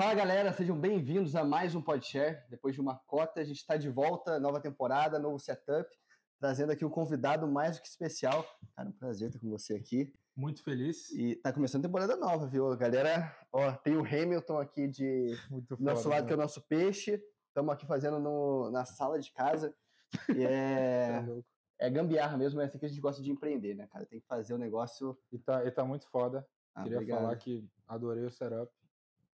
Fala galera, sejam bem-vindos a mais um Podshare. Depois de uma cota, a gente está de volta, nova temporada, novo setup, trazendo aqui um convidado mais do que especial. Cara, um prazer estar com você aqui. Muito feliz. E tá começando a temporada nova, viu? Galera, ó, tem o Hamilton aqui de Muito do nosso foda, lado, né? que é o nosso peixe. Estamos aqui fazendo no- na sala de casa. E é, é louco. é gambiarra mesmo, é assim que a gente gosta de empreender, né, cara? Tem que fazer o negócio. E tá, e tá muito foda. Ah, Queria obrigado. falar que adorei o setup.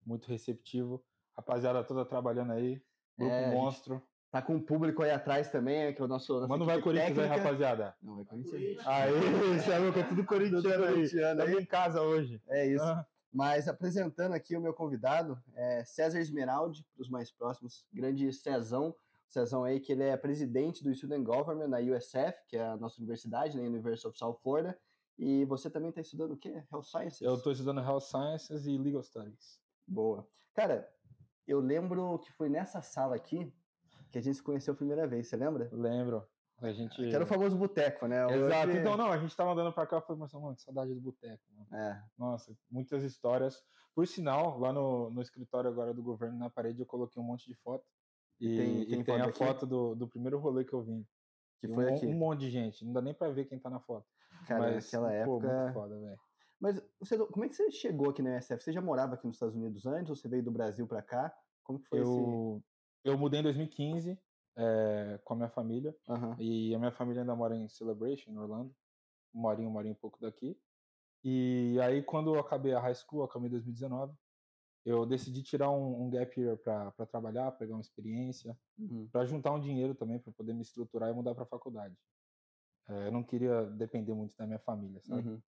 Muito receptivo. Rapaziada toda trabalhando aí. Grupo É, monstro. Tá com o público aí atrás também, que é o nosso. nossa Manda vai Corinthians aí, técnica. rapaziada. Não, vai Corinthians. Aê, você é louco, é tudo corintiano aí. aí. Estamos em casa hoje. É isso. Ah, Mas apresentando aqui o meu convidado, é César Esmeraldi, para os mais próximos, grande Cezão. Cezão aí, que ele é presidente do Student Government na USF, que é a nossa universidade, na University of South Florida. E você também está estudando o quê? Health Sciences? eu tô estudando Health Sciences e Legal Studies. Boa. Cara, eu lembro que foi nessa sala aqui que a gente se conheceu a primeira vez, você lembra? Lembro. A gente. Que era o famoso boteco, né? Exato. Hoje- Então, não, a gente tava andando pra cá e falei, mano, que saudade do boteco. É, Nossa, muitas histórias. Por sinal, lá no, no escritório agora do governo, na parede, eu coloquei um monte de foto. E, tem- e tem tem, foto a aqui? foto do, do primeiro rolê que eu vim. que E foi um, aqui. um monte de gente. Não dá nem pra ver quem tá na foto. Cara, Mas, naquela pô, época. muito foda, velho. Mas você, como é que você chegou aqui na USF? Você já morava aqui nos Estados Unidos antes ou você veio do Brasil para cá? Como que foi Eu, eu mudei em 2015 é, com a minha família. esse... Aham. E a minha família ainda mora em Celebration, em Orlando. Morinho, morinho um pouco daqui. E aí, quando eu acabei a high school, eu acabei em 2019, eu decidi tirar um, um gap year pra trabalhar, pegar uma experiência. Uhum. para juntar um dinheiro também para poder me estruturar e mudar para faculdade. É, eu não queria depender muito da minha família, sabe? Uhum.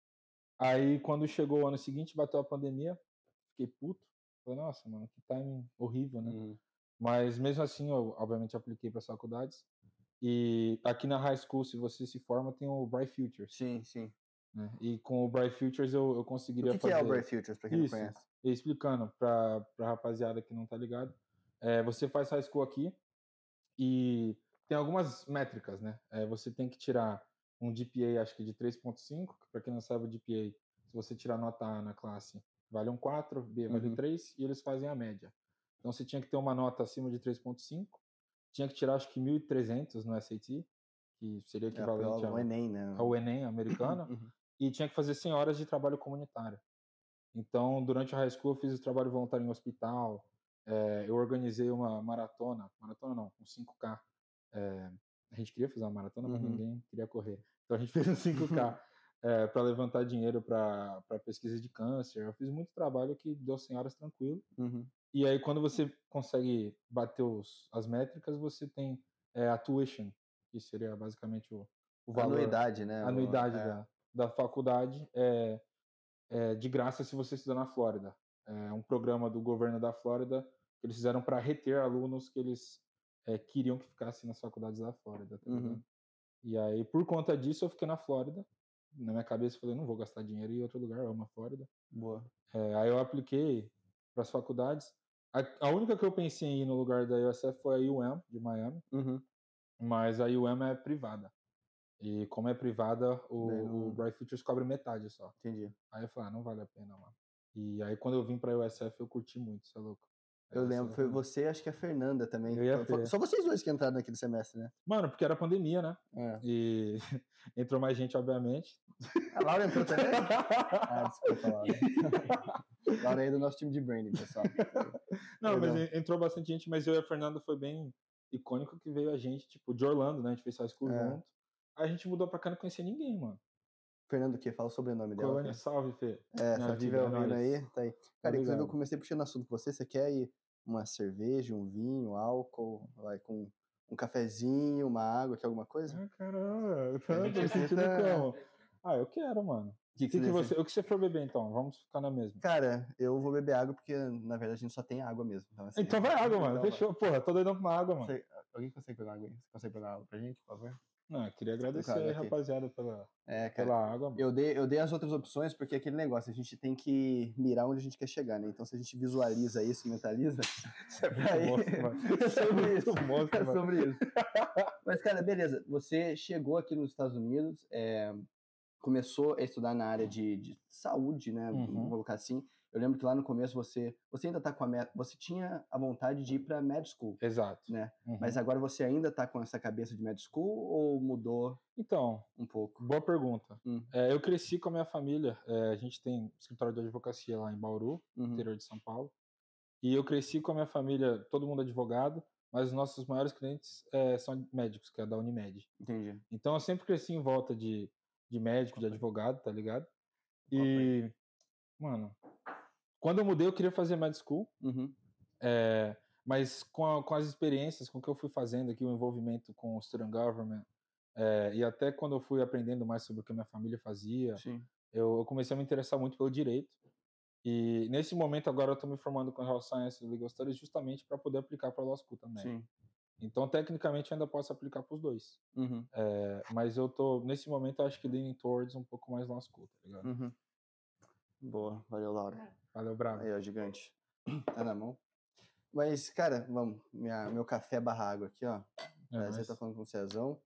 Aí quando chegou o ano seguinte, bateu a pandemia, fiquei puto. Falei, nossa, mano, que timing horrível, né? Uhum. Mas mesmo assim, eu obviamente apliquei para as faculdades. E aqui na high school, se você se forma, tem o Bright Futures. Sim, sim. Né? E com o Bright Futures eu, eu conseguiria O que, que fazer. é o Bright Futures, para quem Isso. não conhece? Explicando para pra rapaziada que não tá ligado, é, você faz high school aqui e tem algumas métricas, né? É, você tem que tirar um GPA, acho que de 3.5, que para quem não sabe o GPA, se você tirar nota A na classe, vale um 4, B vale Uhum. 3 e eles fazem a média. Então você tinha que ter uma nota acima de 3.5, tinha que tirar acho que 1.300 no SAT, que seria É, equivalente o ao, Enem, né? ao Enem americano Uhum. e tinha que fazer 100 horas de trabalho comunitário. Então, durante a high school, eu fiz o trabalho voluntário em hospital, eh, eu organizei uma maratona, maratona não, um 5K. eh, a gente queria fazer uma maratona, mas Uhum. ninguém queria correr. Então, a gente fez um 5K para levantar dinheiro para pesquisa de câncer. Eu fiz muito trabalho que deu 100 horas tranquilo. Uhum. E aí, quando você consegue bater os, as métricas, você tem eh, a tuition, que seria basicamente o, o valor Anuidade, né? a O- anuidade é. da, da faculdade é, é de graça se você estudar na Flórida. É um programa do governo da Flórida que eles fizeram para reter alunos que eles é, queriam que ficassem nas faculdades da Flórida. Tá Uhum. E aí, por conta disso, eu fiquei na Flórida. Na minha cabeça, eu falei, não vou gastar dinheiro em outro lugar, eu amo a Flórida. Boa. É, aí eu apliquei para as faculdades. A, a única que eu pensei em ir no lugar da USF foi a UM, de Miami Uhum. mas a UM é privada. E como é privada, o, não- o Bright Futures cobre metade só. Entendi. Aí eu falei, ah, não vale a pena, mano. E aí quando eu vim pra USF, eu curti muito, você é louco. Eu lembro, foi você acho que a Fernanda também. Foi-. Só vocês dois que entraram naquele semestre, né? Mano, porque era pandemia, né? É. E entrou mais gente, obviamente. A Laura entrou também? ah, desculpa, Laura. Laura aí é do nosso time de branding, pessoal. Não, mas Perdão. entrou bastante gente, mas eu e a Fernanda foi bem icônico que veio a gente, tipo, de Orlando, né? A gente fez high school É. junto. Aí a gente mudou pra cá e não conhecia ninguém, mano. Fernando o quê? Fala o sobrenome dela. Colônia, salve, Fê. É, Minha se é ouvindo aí, tá aí. Cara, inclusive eu comecei puxando assunto com você. Você quer ir uma cerveja, um vinho, álcool, vai com um cafezinho, uma água, quer alguma coisa? Ah, caramba, A gente tô me sentindo tenta- como? Ah, eu quero, mano. O que, que, que você o que você for beber então? Vamos ficar na mesma. Cara, eu vou beber água porque, na verdade, a gente só tem água mesmo. Então, assim, Então vai água, mano. Fechou. Porra, tô doidão com uma água, mano. Você- Alguém consegue pegar água aí? Você consegue pegar água pra gente, por favor? Não, eu queria agradecer aí, rapaziada, pela, É, cara. pela água, mano. Eu dei, eu dei as outras opções porque é aquele negócio, a gente tem que mirar onde a gente quer chegar, né? Então, se a gente visualiza isso, mentaliza, Você é muito aí- monstro, mano. é é sobre isso. monstro, é mano. sobre isso. Mas, cara, beleza. Você chegou aqui nos Estados Unidos, é, começou a estudar na área de, de saúde, né? Uhum. Vamos colocar assim. Eu lembro que lá no começo você, você ainda tá com a meta, você tinha a vontade de ir para med school, Exato. né? Uhum. Mas agora você ainda tá com essa cabeça de med school ou mudou Então, um pouco? boa pergunta. Hum. É, eu cresci com a minha família. é, a gente tem escritório de advocacia lá em Bauru, Uhum. interior de São Paulo. E eu cresci com a minha família, todo mundo advogado, mas os nossos maiores clientes é, são médicos, que é da Unimed. Entendi. Então eu sempre cresci em volta de, de médico, de advogado, tá ligado? E, mano, quando eu mudei eu queria fazer med school, Uhum. é, mas com, a- com as experiências, com o que eu fui fazendo aqui, o envolvimento com o student government, é, e até quando eu fui aprendendo mais sobre o que a minha família fazia, eu, eu comecei a me interessar muito pelo direito. E nesse momento agora eu estou me formando com Health Science e Legal Studies justamente para poder aplicar para Law School também. Sim. Então, tecnicamente, eu ainda posso aplicar para os dois. Uhum. É, mas eu tô, nesse momento, eu acho que leaning towards um pouco mais Law School, tá ligado? Uhum. Boa, valeu, Laura. Valeu, bravo. Aí, ó, gigante. Tá na mão. Mas, cara, vamos. Minha, meu café barra água aqui, ó. É, Prazer mas- tá falando com o Cezão.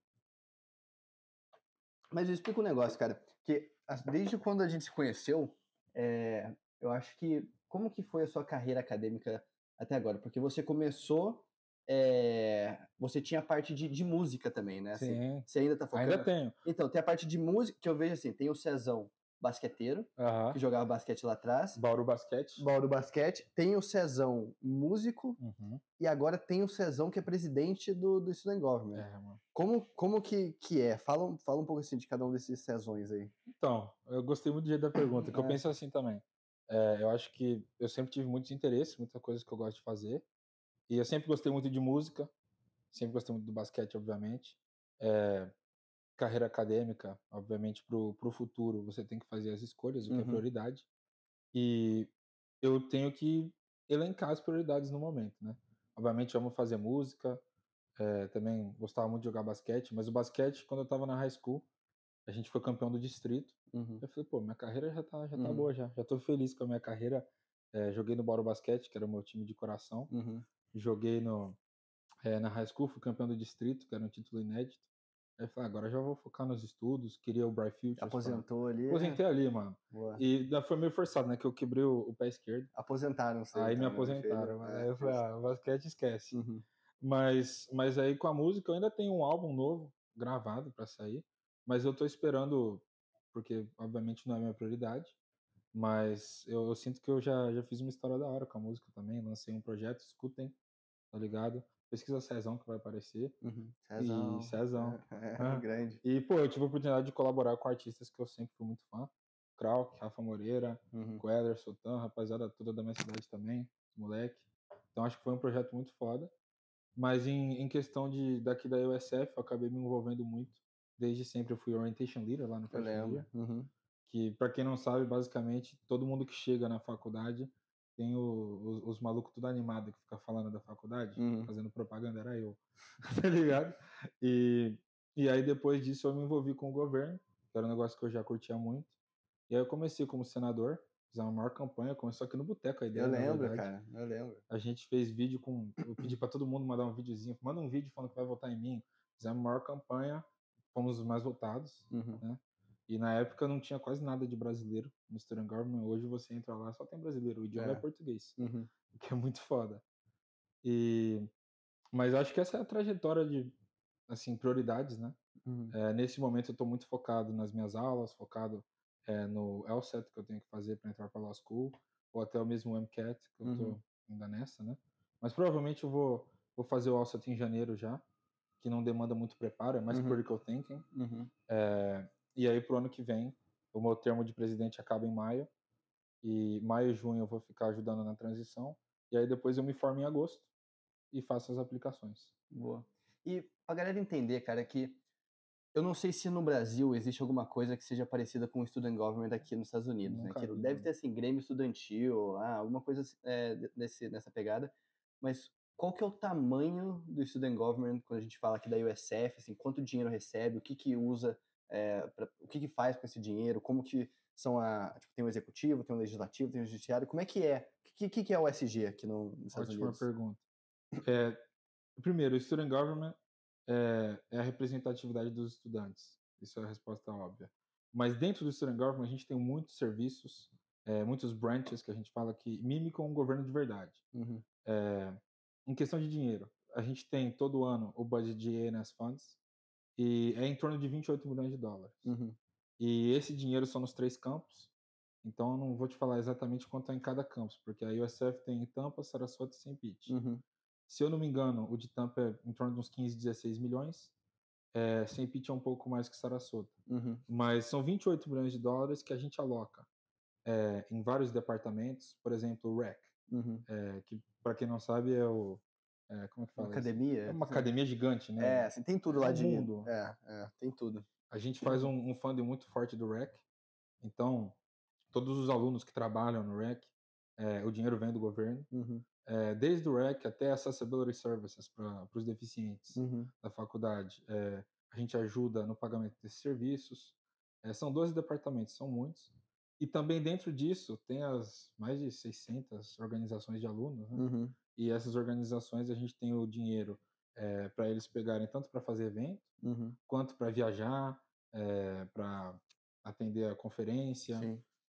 Mas eu explico um negócio, cara. Que desde quando a gente se conheceu, é, eu acho que. Como que foi a sua carreira acadêmica até agora? Porque você começou. é, você tinha a parte de, de música também, né? Assim, Sim, Você ainda tá focando. ainda tenho. Então, tem a parte de música que eu vejo assim: tem o Cezão basqueteiro, que jogava basquete lá atrás. Bauru Basquete. Bauru Basquete, tem o Cezão músico Uhum. e agora tem o Cezão que é presidente do, do Student Government. É, mano. Como, como que, que é? Fala, um- fala um pouco assim de cada um desses Cezões aí. Então, eu gostei muito do jeito da pergunta, que eu É. penso assim também. É, eu acho que eu sempre tive muitos interesses, muitas coisas que eu gosto de fazer. E eu sempre gostei muito de música, sempre gostei muito do basquete, obviamente. É, carreira acadêmica, obviamente, para o futuro, você tem que fazer as escolhas, o que é Uhum. prioridade. E eu tenho que elencar as prioridades no momento, né? Obviamente, eu amo fazer música, é, também gostava muito de jogar basquete, mas o basquete, quando eu estava na high school, a gente foi campeão do distrito. Uhum. Eu falei, pô, minha carreira já tá, já tá Uhum. boa já. Já tô feliz com a minha carreira. É, joguei no Bauru Basquete, que era o meu time de coração. Uhum. Joguei no, é, na high school, fui campeão do distrito, que era um título inédito. Aí eu falei, agora já vou focar nos estudos, queria o pra- Aposentou ali. é? Aposentei ali, mano. Boa. E foi meio forçado, né? Que eu quebrei o, o pé esquerdo. Aposentaram você. Aí me então, né? aposentaram. Fez- Aí é, eu falei, fez- ah, o basquete esquece. Uhum. Mas, mas aí com a música eu ainda tenho um álbum novo gravado pra sair, mas eu tô esperando, porque obviamente não é minha prioridade, mas eu, eu sinto que eu já, já fiz uma história da hora com a música também, lancei um projeto, escutem, tá ligado? Pesquisa Cezão que vai aparecer. Uhum. Cezão. E Cezão. É, Ah. grande. E, pô, eu tive a oportunidade de colaborar com artistas que eu sempre fui muito fã. Krauk, Rafa Moreira, Uhum. Queller, Sultan, rapaziada toda da minha cidade também, moleque. Então acho que foi um projeto muito foda. Mas em, em questão de daqui da USF, eu acabei me envolvendo muito. Desde sempre eu fui orientation leader lá no Fashion. Year, Uhum. que para quem não sabe, basicamente todo mundo que chega na faculdade tem o- os, os malucos tudo animado que fica falando da faculdade, Uhum. fazendo propaganda, era eu. tá ligado? E, e aí depois disso eu me envolvi com o governo, que era um negócio que eu já curtia muito. E aí eu comecei como senador, fizemos a maior campanha, começou aqui no Boteco a ideia, Eu lembro, cara. Eu lembro. A gente fez vídeo com. Eu pedi pra todo mundo mandar um videozinho. Manda um vídeo falando que vai votar em mim. Fizemos a maior campanha, fomos os mais votados. Uhum. E na época não tinha quase nada de brasileiro no Student Government. Hoje você entra lá, só tem brasileiro. O idioma é, É. português, Uhum. o que é muito foda. E. Mas acho que essa é a trajetória de, assim, prioridades, né? Uhum. É, nesse momento eu estou muito focado nas minhas aulas, focado é, no LSAT que eu tenho que fazer para entrar para Law School, ou até o mesmo MCAT, que eu estou Uhum. ainda nessa, né? Mas provavelmente eu vou, vou fazer o LSAT em janeiro já, que não demanda muito preparo, é mais Uhum. critical thinking. Uhum. É, e aí pro ano que vem, o meu termo de presidente acaba em maio, e maio e junho eu vou ficar ajudando na transição, e aí depois eu me formo em agosto e faço as aplicações. Boa. E pra galera entender, cara, que eu não sei se no Brasil existe alguma coisa que seja parecida com o Student Government aqui nos Estados Unidos, né? Nunca Que deve não. ter, assim, Grêmio Estudantil, ah, alguma coisa é, de- desse, nessa pegada. Mas qual que é o tamanho do Student Government quando a gente fala aqui da USF, assim, quanto dinheiro recebe, o que que usa, é, pra- o que que faz com esse dinheiro, como que são a... Tipo, tem o executivo, tem o legislativo, tem o judiciário, como é que é? O que, que, que é o SG aqui no, nos Estados Ótima Unidos? pergunta. É, primeiro, o Student Government é, é a representatividade dos estudantes. Isso é a resposta óbvia. Mas dentro do Student Government, a gente tem muitos serviços é, muitos branches que a gente fala que mimicam um governo de verdade. Uhum. É, em questão de dinheiro, a gente tem todo ano o budget de ANS Funds e é em torno de 28 milhões de dólares. Uhum. E esse dinheiro são nos três campos, então eu não vou te falar exatamente quanto é em cada campus, porque a USF tem em Tampa, Sarasota e St. Pete. Uhum. Se eu não me engano, o de Tampa é em torno de uns 15, 16 milhões. É, St. Pete é um pouco mais que Sarasota. Uhum. Mas são 28 milhões de dólares que a gente aloca é, em vários departamentos. Por exemplo, o REC, Uhum. é, que para quem não sabe é o... é, como é que Uma fala? isso? academia. É uma academia gigante, né? É, assim, tem tudo lá É de. mundo. É, é, tem tudo. A gente faz um, um funding muito forte do REC. Então, todos os alunos que trabalham no REC, é, o dinheiro vem do governo. Uhum. É, desde o REC até Accessibility Services para os deficientes Uhum. da faculdade. É, a gente ajuda no pagamento desses serviços. É, são 12 departamentos, são muitos. E também dentro disso tem as mais de 600 organizações de alunos, né? Uhum. E essas organizações a gente tem o dinheiro para eles pegarem tanto para fazer evento, Uhum. quanto para viajar, para atender a conferência.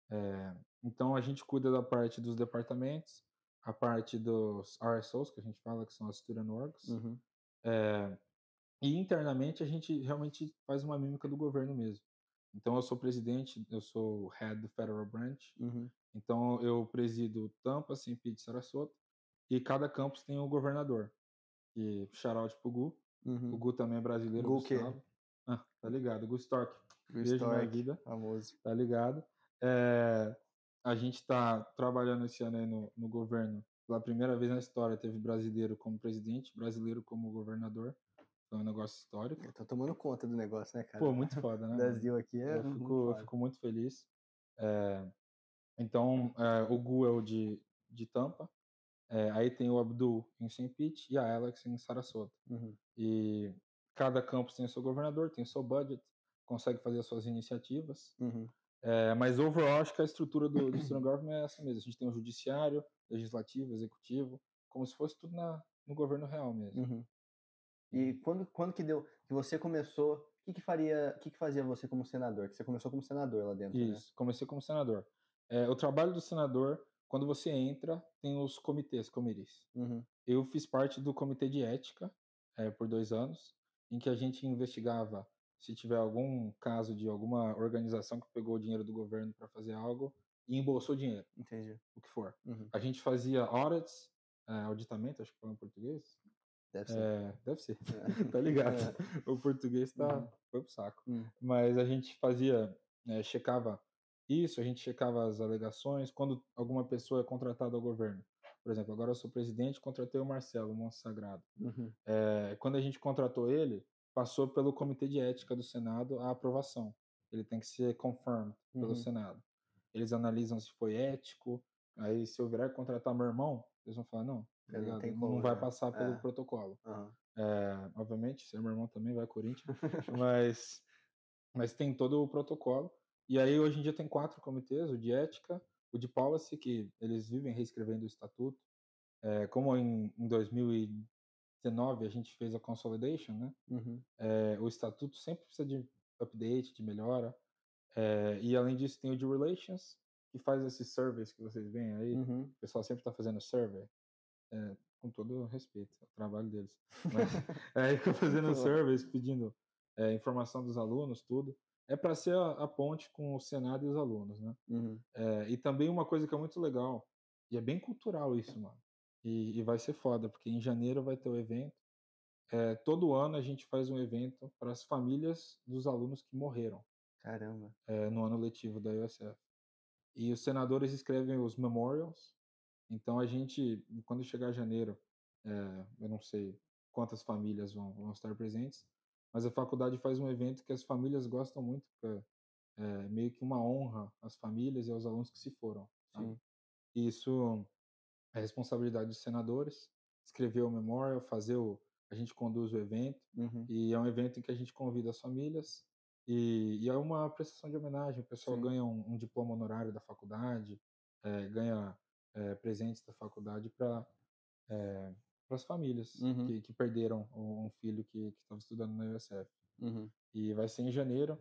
É, então a gente cuida da parte dos departamentos, a parte dos RSOs, que a gente fala que são as Student Orgs, Uhum. é, e internamente a gente realmente faz uma mímica do governo mesmo. Então eu sou presidente, eu sou head do Federal Branch, Uhum. então eu presido Tampa, St. Pete e Sarasota, e cada campus tem o governador. E shout pro Gu. O Uhum. Gu também é brasileiro, Gu o? Gustavo. Ah, tá ligado, Gu Stork. O Beijo na vida. famoso. tá ligado? É, a gente está trabalhando esse ano aí no, no governo. Pela primeira vez na história, teve brasileiro como presidente, brasileiro como governador. Foi um negócio histórico. Eu tô tomando conta do negócio, né, cara? Pô, muito foda, né? O? Brasil aqui é. eu, muito fico, eu fico muito feliz. É, então, é, o Gu é o de, de Tampa. É, aí tem o Abdul em St. Pete e a Alex em Sarasota. Uhum. E cada campus tem o seu governador, tem o seu budget, consegue fazer as suas iniciativas. Uhum. É, mas overall, acho que a estrutura do, do student government é essa mesmo. A gente tem o judiciário, legislativo, executivo, como se fosse tudo na, no governo real mesmo. Uhum. E quando, quando que deu que você começou? O que que faria? O que que fazia você como senador? Que você começou como senador lá dentro, né? Isso, comecei como senador. É, o trabalho do senador, quando você entra, tem os comitês, committees. Uhum. Eu fiz parte do comitê de ética é, por dois anos, em que a gente investigava se tiver algum caso de alguma organização que pegou o dinheiro do governo para fazer algo e embolsou dinheiro, Entendi. o que for. Uhum. A gente fazia audits, é, auditamento, acho que fala em português. Deve ser. É, deve ser, É. tá ligado? O português tá, Uhum. foi pro saco. Hum. Mas a gente fazia, é, checava isso, a gente checava as alegações, quando alguma pessoa é contratada ao governo. Por exemplo, agora eu sou presidente, contratei o Marcelo, o Monstro Sagrado. Uhum. É, quando a gente contratou ele, passou pelo Comitê de Ética do Senado a aprovação. Ele tem que ser confirmed pelo Uhum. Senado. Eles analisam se foi ético, aí se eu virar contratar meu irmão, eles vão falar, não, tá Não como, vai né? passar pelo É. protocolo. Aham. É, obviamente, seu meu irmão também vai Corinthians, mas, mas tem todo o protocolo. E aí, hoje em dia, tem quatro comitês: o de ética, o de policy, que eles vivem reescrevendo o estatuto. É, como em, em 2019 a gente fez a consolidation, né? Uhum. É, o estatuto sempre precisa de update, de melhora. É, e além disso, tem o de relations, que faz esses surveys que vocês veem aí. Uhum. O pessoal sempre está fazendo survey. É, com todo respeito ao trabalho deles. Mas, é, fica fazendo surveys, pedindo é, informação dos alunos, tudo. É para ser a, a ponte com o Senado e os alunos, né? Uhum. É, e também uma coisa que é muito legal, e é bem cultural isso, mano. E, e vai ser foda, porque em janeiro vai ter o evento. É, todo ano a gente faz um evento para as famílias dos alunos que morreram Caramba. é, no ano letivo da USF. E os senadores escrevem os memorials. Então a gente, quando chegar janeiro, é, eu não sei quantas famílias vão, vão estar presentes, mas a faculdade faz um evento que as famílias gostam muito, porque é meio que uma honra às famílias e aos alunos que se foram. Sim. E isso é responsabilidade dos senadores, escrever o memorial, fazer o. A gente conduz o evento, Uhum. e é um evento em que a gente convida as famílias e, e é uma prestação de homenagem. O pessoal Sim. ganha um, um diploma honorário da faculdade, eh, ganha eh, presentes da faculdade para as famílias Uhum. que, que perderam um filho que estava estudando na USF. Uhum. E vai ser em janeiro.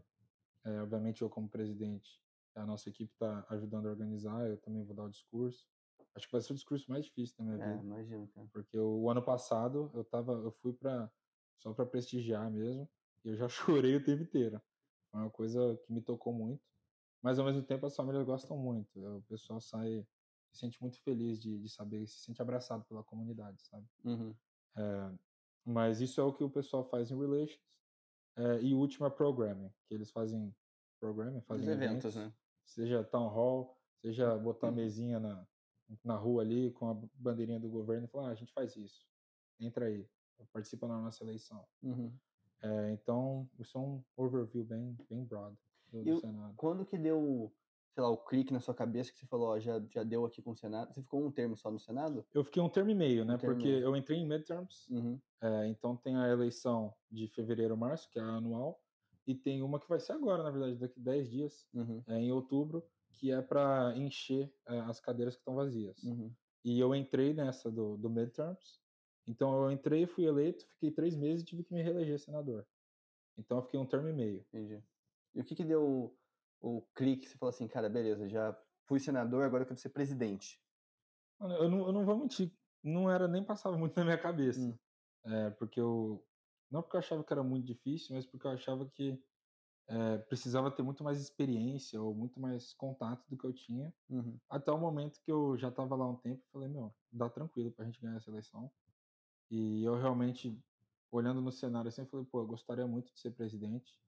Eh, obviamente, eu, como presidente, A nossa equipe está ajudando a organizar, eu também vou dar o discurso. Acho que vai ser o discurso mais difícil da minha É, vida. imagino, cara. Porque o, o ano passado eu tava, eu fui para só para prestigiar mesmo, e eu já chorei o tempo inteiro. Foi uma coisa que me tocou muito. Mas ao mesmo tempo as famílias gostam muito. O pessoal sai se sente muito feliz de, de saber, se sente abraçado pela comunidade, sabe? Uhum. É, mas isso é o que o pessoal faz em Relations. É, e o último é Programming, que eles fazem Programming, Os fazem eventos, eventos, né? seja Town Hall, seja botar a Uhum. mesinha na, na rua ali com a bandeirinha do governo e falar, ah, a gente faz isso, entra aí, participa na nossa eleição. Uhum. É, então, isso é um overview bem, bem broad do, do Senado. Quando que deu, sei lá, o clique na sua cabeça que você falou, ó, já, já deu aqui com o Senado? Você ficou um termo só no Senado? Eu fiquei um termo e meio, né? e Porque meio. eu entrei em midterms, Uhum. É, então tem a eleição de fevereiro, março, que é a anual, e tem uma que vai ser agora, na verdade, daqui 10 dias, Uhum. é, em outubro, que é para encher é, as cadeiras que estão vazias. Uhum. E eu entrei nessa do, do midterms, então eu entrei, fui eleito, fiquei três meses e tive que me reeleger senador. Então eu fiquei um termo e meio. Entendi. E o que que deu o, clique? Você falou assim, cara, beleza, já fui senador, agora eu quero ser presidente. Mano, eu não, eu não vou mentir, não era nem passava muito na minha cabeça. Hum. É, porque eu. Não porque eu achava que era muito difícil, mas porque eu achava que é, precisava ter muito mais experiência ou muito mais contato do que eu tinha. Uhum. Até o momento que eu já estava lá um tempo e falei, meu, dá tranquilo pra gente ganhar essa eleição. E eu realmente, olhando no cenário assim, falei, pô, eu gostaria muito de ser presidente,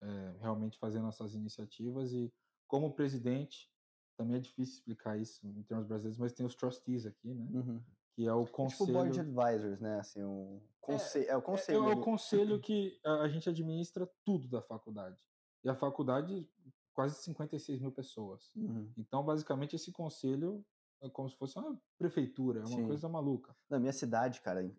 é, realmente fazer nossas iniciativas. E como presidente, também é difícil explicar isso em termos brasileiros, mas tem os trustees aqui, né? Uhum. Que é o É tipo conselho. board advisors, né? Assim, um conselho, é, o É, conselho. é o ali. conselho que a, gente administra tudo da faculdade. E a faculdade, quase 56 mil pessoas. Uhum. Então, basicamente, esse conselho é como se fosse uma prefeitura, é uma Sim. coisa maluca. Na minha cidade, cara, em,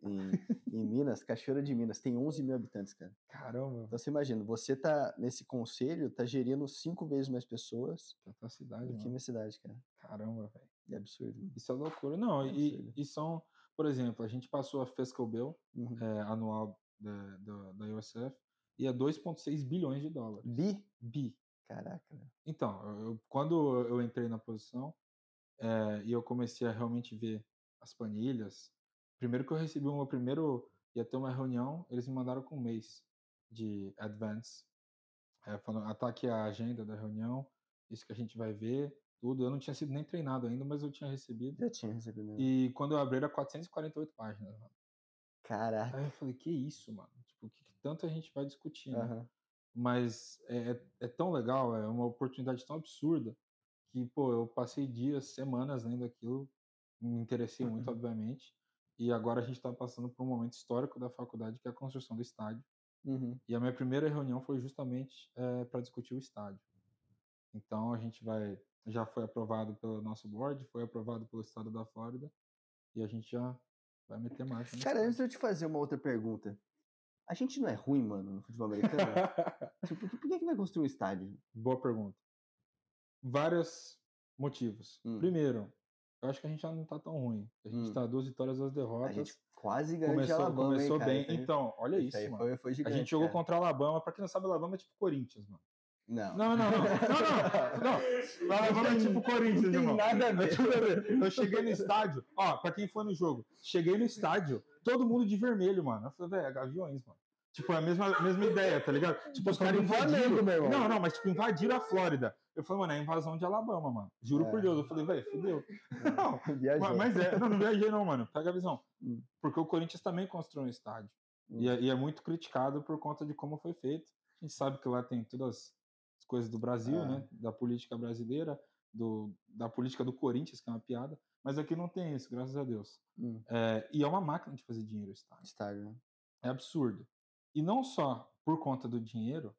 em, Minas, Cachoeira de Minas, tem 11 mil habitantes, cara. Caramba, Então você imagina, você tá nesse conselho, tá gerindo cinco vezes mais pessoas que tua cidade, do que minha cidade, cara. Caramba, velho. É absurdo. Isso é loucura. Não, É e, e são, por exemplo, a gente passou a Fiscal Bill Uhum. é, anual da, da, da USF e é 2,6 bilhões de dólares. Bi? Bi. Caraca, né? Então, eu- quando eu entrei na posição eh, e eu comecei a realmente ver as planilhas, primeiro que eu recebi o meu primeiro, ia ter uma reunião, eles me mandaram com um mês de advance, eh, falando, ah, tá aqui a agenda da reunião, isso que a gente vai ver, tudo. Eu não tinha sido nem treinado ainda, mas eu tinha recebido. Já tinha recebido. né? E quando eu abri era 448 páginas, mano. Caraca. Aí eu falei, que isso, mano? Tipo, o que, que tanto a gente vai discutir, né? Aham. mas é, é- é tão legal, é uma oportunidade tão absurda que, pô, eu passei dias, semanas lendo aquilo, me interessei muito, Uhum. obviamente, e agora a gente está passando por um momento histórico da faculdade, que é a construção do estádio, Uhum. e a minha primeira reunião foi justamente para discutir o estádio. Então a gente vai, já foi aprovado pelo nosso board, foi aprovado pelo estado da Flórida, e a gente já vai meter marcha. Cara, antes de eu te fazer uma outra pergunta. A gente não é ruim, mano, no futebol americano? tipo, por que, por que vai construir um estádio? Boa pergunta. Vários motivos. Hum. Primeiro, eu acho que a gente já não tá tão ruim. A gente Hum. tá duas vitórias, duas A derrotas. gente quase ganhou de começou Alabama, começou hein, cara? bem. Aí- Então, olha isso isso, mano. foi, foi A gigante, gente jogou cara. contra o Alabama. Pra quem não sabe, Alabama é tipo Corinthians, mano. Não. Não, não, não. Não, não. Alabama é tipo Corinthians, Não tem irmão. nada a ver. a. Eu cheguei no estádio, ó, pra quem foi no jogo, cheguei no estádio, todo mundo de vermelho, mano. Eu falei, velho, é gaviões, mano. Tipo, é a mesma, a mesma ideia, tá ligado? Tipo, os caras invadiram. meu irmão. Não, não, mas tipo, invadiram a Flórida. Eu falei, mano, é invasão de Alabama, mano. Juro por É. Deus. Eu falei, velho, fudeu. Não, Viajou. ma- mas é. Não, não viajei não, mano. Pega a visão. Hum. Porque o Corinthians também construiu um estádio. Hum. E, é, e é muito criticado por conta de como foi feito. A gente sabe que lá tem todas as coisas do Brasil, É. né? Da política brasileira, do, da política do Corinthians, que é uma piada. Mas aqui não tem isso, graças a Deus. Hum, É, e é uma máquina de fazer dinheiro o estádio. estádio, né? É absurdo. E não só por conta do dinheiro,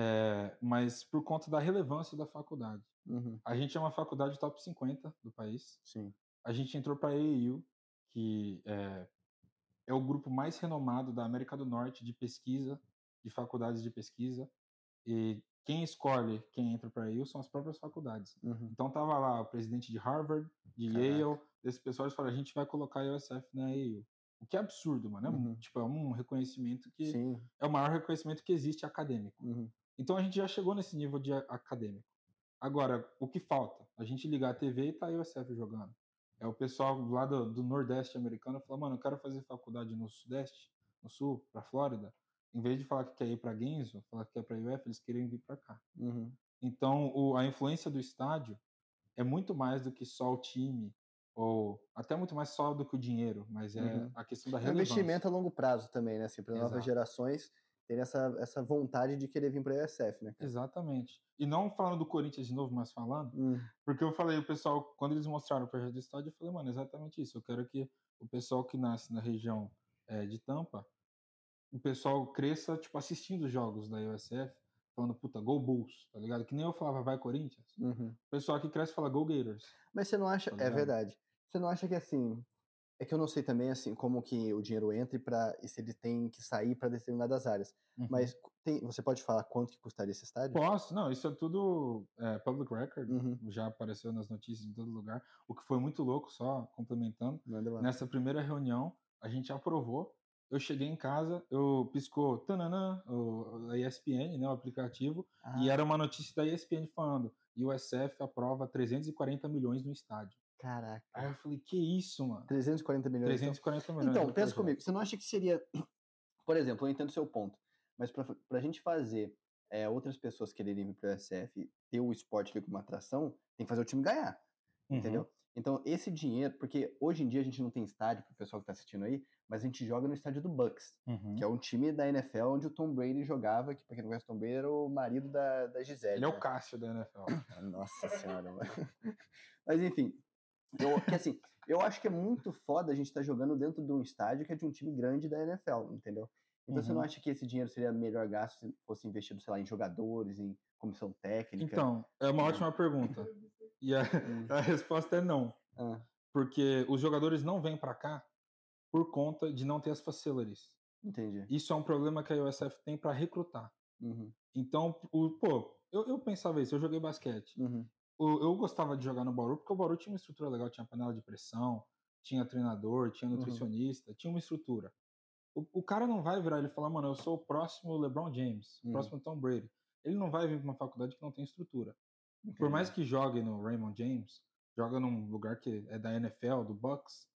é, mas por conta da relevância da faculdade. Uhum, A gente é uma faculdade top 50 do país. sim. A gente entrou para a AAU, que é, é o grupo mais renomado da América do Norte de pesquisa, de faculdades de pesquisa. E quem escolhe quem entra para a AAU são as próprias faculdades. Uhum. Então tava lá o presidente de Harvard, de Caraca. Yale, desse pessoal, falaram, a gente vai colocar a USF na AAU. O que é absurdo, mano. É, um- Uhum. tipo, é um reconhecimento que Sim. é o maior reconhecimento que existe acadêmico. Uhum. Então a gente já chegou nesse nível de acadêmico. Agora, o que falta? A gente ligar a TV e tá a USF jogando. É o pessoal lá do, do Nordeste americano falar, mano, eu quero fazer faculdade no Sudeste, no Sul, pra Flórida. Em vez de falar que quer ir pra Gainesville, falar que quer pra UF, eles querem vir pra cá. Uhum. Então, o, a influência do estádio é muito mais do que só o time, ou até muito mais só do que o dinheiro, mas é Uhum. a questão da É um relevância. investimento a longo prazo também, né? Assim, para novas gerações terem essa, essa vontade de querer vir para a USF, né? cara? Exatamente. E não falando do Corinthians de novo, mas falando, Hum, Porque eu falei, o pessoal, quando eles mostraram o projeto do estádio, eu falei, mano, exatamente isso. Eu quero que o pessoal que nasce na região eh, de Tampa, o pessoal cresça, tipo, assistindo os jogos da USF, falando, puta, Go Bulls, tá ligado? Que nem eu falava, vai Corinthians. uhum. O pessoal que cresce fala, Go Gators. Mas você não acha. Tá é verdade. Você não acha que assim. É que eu não sei também assim como que o dinheiro entra e, pra, e se ele tem que sair para determinadas áreas. Uhum. Mas tem, você pode falar quanto que custaria esse estádio? Posso, não, isso é tudo eh, public record, Uhum. já apareceu nas notícias em todo lugar. O que foi muito louco, só complementando. Nessa primeira reunião, a gente aprovou. Eu cheguei em casa, eu piscou tananã, o, a ESPN, né, o aplicativo, e Ah, era uma notícia da ESPN falando: USF aprova 340 milhões no estádio. Caraca. Aí eu falei: que isso, mano? 340 milhões. então. 340 milhões. Então, no pensa comigo, você não acha que seria. Por exemplo, eu entendo o seu ponto, mas para a gente fazer é, outras pessoas quererem vir para o SF ter o esporte ali como atração, tem que fazer o time ganhar, Uhum. entendeu? Então, esse dinheiro, porque hoje em dia a gente não tem estádio para o pessoal que está assistindo aí, mas a gente joga no estádio do Bucks, Uhum. que é um time da NFL onde o Tom Brady jogava, que para quem não conhece o Tom Brady era o marido da, da Gisele. Ele é né? o Cássio da NFL. Nossa senhora, mano. Mas enfim, eu, que assim, eu acho que é muito foda a gente estar jogando dentro de um estádio que é de um time grande da NFL, entendeu? Então você não Uhum. acha que esse dinheiro seria melhor gasto se fosse investido, sei lá, em jogadores, em comissão técnica? Então, é uma ótima pergunta. E a, Hum, a resposta é não. ah, Porque os jogadores não vêm pra cá por conta de não ter as facilities. entendi. Isso é um problema que a USF tem pra recrutar. Uhum, Então, o, pô, eu, eu pensava isso, eu joguei basquete. uhum, Eu, gostava de jogar no Bauru, porque o Bauru tinha uma estrutura legal, tinha panela de pressão, tinha treinador, tinha Uhum. nutricionista, tinha uma estrutura. O, o cara não vai virar e falar, mano, eu sou o próximo LeBron James, o Uhum. próximo Tom Brady. Ele não vai vir pra uma faculdade que não tem estrutura. Por mais entendi. que jogue no Raymond James, joga num lugar que é da NFL, do Bucks,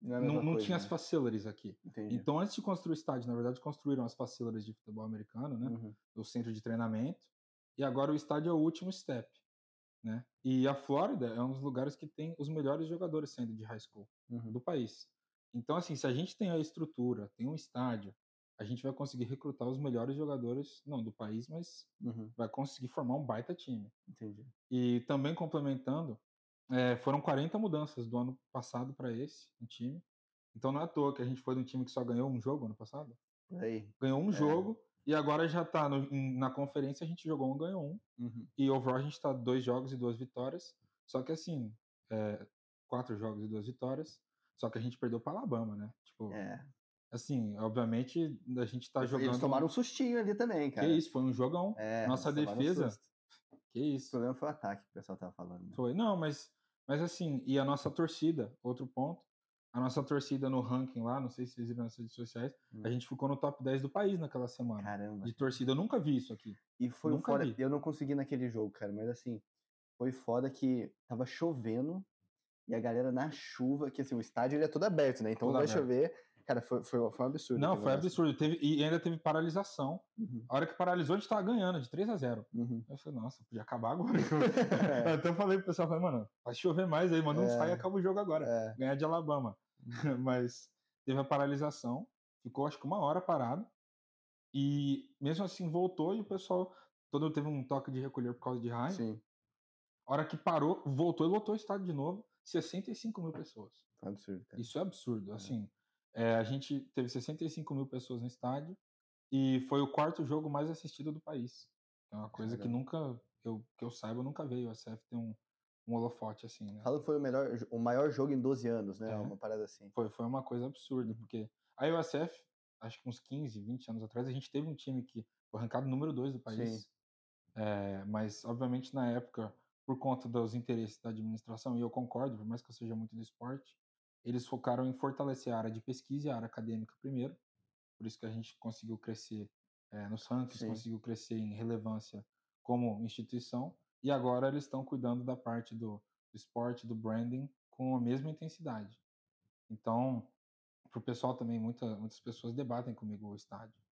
Não, é não, não coisa, tinha as né? facilities aqui. Entendi. Então, antes de construir o estádio, na verdade, construíram as facilities de futebol americano, né? Uhum, o centro de treinamento, e agora o estádio é o último step, né? E a Flórida é um dos lugares que tem os melhores jogadores saindo de high school uhum, do país. Então, assim, se a gente tem a estrutura, tem um estádio, a gente vai conseguir recrutar os melhores jogadores, não do país, mas uhum, vai conseguir formar um baita time. entendi. E também complementando, eh, foram 40 mudanças do ano passado para esse time. Então não é à toa que a gente foi de um time que só ganhou um jogo ano passado aí. ganhou um É. jogo e agora já tá no- na conferência a gente jogou um, ganhou um. Uhum, E overall a gente tá dois jogos e duas vitórias. Só que assim, é, quatro jogos e duas vitórias. Só que a gente perdeu pra Alabama, né? Tipo, É. assim, obviamente a gente tá jogando. Eles tomaram um sustinho ali também, Que cara. isso, foi um jogão. É, Nossa um defesa- susto. Que O isso. problema foi o ataque que o pessoal tava falando. né? Foi. Não, mas, mas assim, e a nossa torcida, outro ponto. A nossa torcida no ranking lá, não sei se vocês viram nas redes sociais, Hum. a gente ficou no top 10 do país naquela semana. Caramba. De torcida. Eu nunca vi isso aqui. E foi um Nunca foda. vi. Eu não consegui naquele jogo, cara, mas assim, foi foda que tava chovendo e a galera na chuva, que assim, o estádio ele é todo aberto, né? Então Todo vai aberto. chover. Cara, foi, foi, foi um absurdo. Não, foi absurdo. Teve, e ainda teve paralisação. Uhum, A hora que paralisou, a gente tava ganhando de 3 a 0 uhum. Eu falei, nossa, podia acabar agora. Eu até falei pro pessoal, falei, mano, vai chover mais aí, manda um É. sai e acaba o jogo agora. É, Ganhar de Alabama. Mas teve a paralisação, ficou acho que uma hora parado. E mesmo assim voltou e o pessoal, todo teve um toque de recolher por causa de raio. sim, A hora que parou, voltou e lotou o estádio de novo, 65 mil pessoas. absurdo, cara. Isso é absurdo. Assim, é, a gente teve 65 mil pessoas no estádio e foi o quarto jogo mais assistido do país. É uma coisa que nunca, eu, que eu saiba, nunca veio. A SF tem um, um holofote assim, né? Fala que foi o, melhor, o maior jogo em 12 anos, né? É. Uma parada assim. Foi, foi uma coisa absurda, porque a USF, acho que uns 15, 20 anos atrás, a gente teve um time que foi arrancado número 2 do país. Sim. É, mas, obviamente, na época, por conta dos interesses da administração, e eu concordo, por mais que eu seja muito do esporte, eles focaram em fortalecer a área de pesquisa e a área acadêmica primeiro. Por isso que a gente conseguiu crescer é, nos rankings, Sim. conseguiu crescer em relevância como instituição. E agora eles estão cuidando da parte do, do esporte, do branding, com a mesma intensidade. Então, para o pessoal também, muita, muitas pessoas debatem comigo o estádio.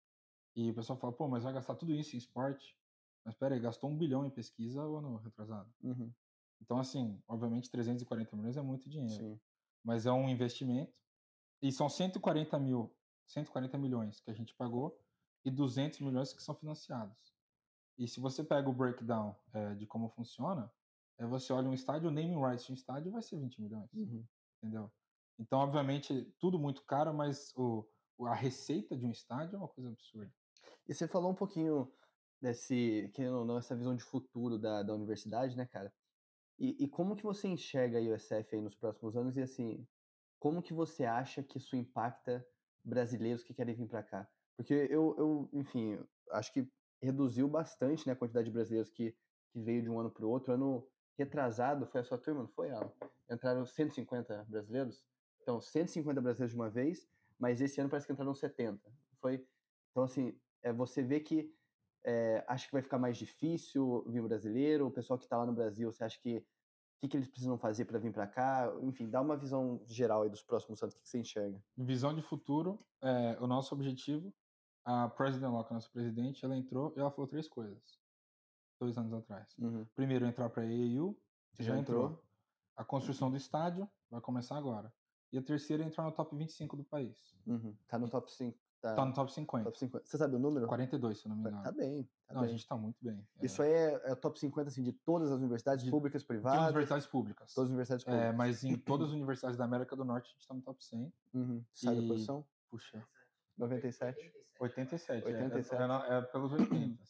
E o pessoal fala, pô, mas vai gastar tudo isso em esporte? Mas peraí, gastou um bilhão em pesquisa o ano retrasado. Uhum. Então, assim, obviamente 340 milhões é muito dinheiro. Sim. Mas é um investimento. E são 140 mil, 140 milhões que a gente pagou e 200 milhões que são financiados. E se você pega o breakdown é, de como funciona, é você olha um estádio, o naming rights de um estádio vai ser 20 milhões. Uhum. Entendeu? Então, obviamente, tudo muito caro, mas o, a receita de um estádio é uma coisa absurda. E você falou um pouquinho desse, querendo ou não, essa visão de futuro da, da universidade, né, cara? E, e como que você enxerga a USF aí nos próximos anos e, assim, como que você acha que isso impacta brasileiros que querem vir para cá? Porque eu, eu, enfim, acho que reduziu bastante né, a quantidade de brasileiros que, que veio de um ano para o outro. Ano retrasado, foi a sua turma, não foi, Alan? Entraram 150 brasileiros. Então, 150 brasileiros de uma vez, mas esse ano parece que entraram 70. Foi, então, assim, é, você vê que é, acha que vai ficar mais difícil vir brasileiro? O pessoal que está lá no Brasil, você acha que o que, que eles precisam fazer para vir para cá? Enfim, dá uma visão geral aí dos próximos anos, o que, que você enxerga? Visão de futuro, é, o nosso objetivo, a President Locke, nossa presidente, ela entrou e ela falou três coisas, dois anos atrás. Uhum. Primeiro, entrar para a EAU, Você já entrou. A construção do estádio vai começar agora. E a terceira é entrar no top 25 do país. Uhum. Tá no top 5. Tá, Tá no top 50. top 50. Você sabe o número? 42, se eu não me engano. Tá bem. Tá não, a bem. gente tá muito bem. É, Isso aí é, é o top 50 assim, de todas as universidades De públicas, todas as privadas? universidades públicas. Todas as universidades É, públicas. mas em todas as universidades da América do Norte a gente tá no top 100. Uhum. Sabe a e- posição? Puxa, 97. 87. é- 87. É, é, é pelos 80.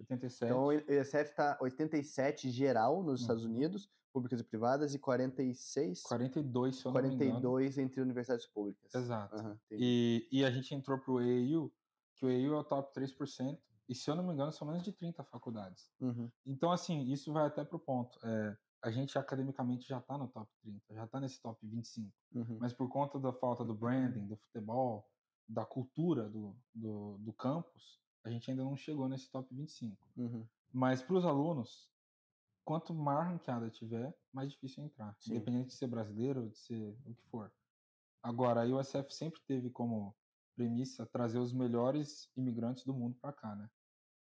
87. Então o ESF tá 87 geral nos Estados Uhum. Unidos, públicas e privadas, e 46, 42, se eu não me engano. 42 entre universidades públicas. Exato. Entendi. E, e a gente entrou pro EAU, que o EAU é o top 3%, e se eu não me engano, são menos de 30 faculdades. Uhum. Então, assim, isso vai até pro ponto. É, a gente academicamente já tá no top 30, já tá nesse top 25. Uhum. Mas por conta da falta do branding, do futebol, da cultura do, do, do campus, a gente ainda não chegou nesse top 25. Uhum. Mas para os alunos, quanto maior ranqueada tiver, mais difícil é entrar. Sim. Independente de ser brasileiro ou de ser o que for. Agora, a USF sempre teve como premissa trazer os melhores imigrantes do mundo para cá, né?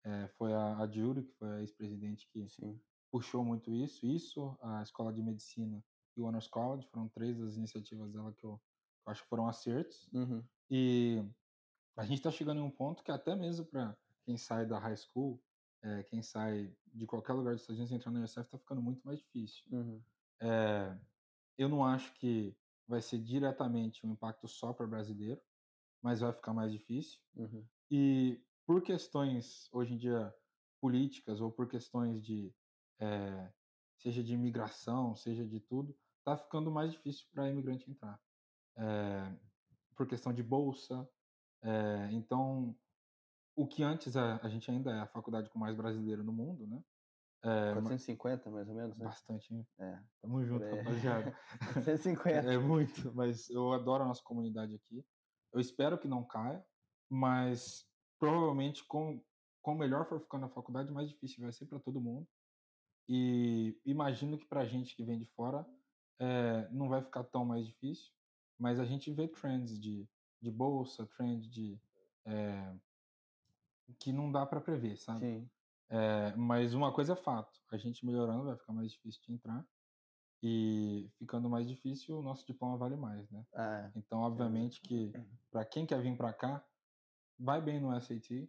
É, foi a, a Judy, que foi a ex-presidente que Sim. puxou muito isso. Isso, a Escola de Medicina e o Honors College foram três das iniciativas dela que eu, que eu acho que foram acertos. Uhum. E a gente está chegando em um ponto que até mesmo para quem sai da high school, eh, quem sai de qualquer lugar dos Estados Unidos entrar na USF está ficando muito mais difícil. Uhum. Eh, eu não acho que vai ser diretamente um impacto só para brasileiro, mas vai ficar mais difícil. Uhum. E por questões, hoje em dia, políticas ou por questões de, eh, seja de imigração, seja de tudo, tá ficando mais difícil para imigrante entrar. Por questão de bolsa. Eh, então, o que antes a, a gente ainda é a faculdade com mais brasileiro no mundo, né? É, ma- 450, mais ou menos, né? bastante, hein? É. Tamo junto, É. rapaziada. 150. É muito, mas eu adoro a nossa comunidade aqui. Eu espero que não caia, mas provavelmente com, com melhor for ficando a faculdade, mais difícil vai ser para todo mundo. E imagino que para gente que vem de fora eh, não vai ficar tão mais difícil, mas a gente vê trends de, de bolsa, trend de eh, que não dá para prever, sabe? Sim. É, mas uma coisa é fato, a gente melhorando vai ficar mais difícil de entrar e ficando mais difícil o nosso diploma vale mais, né? Ah, Então, obviamente que para quem quer vir para cá, vai bem no SAT,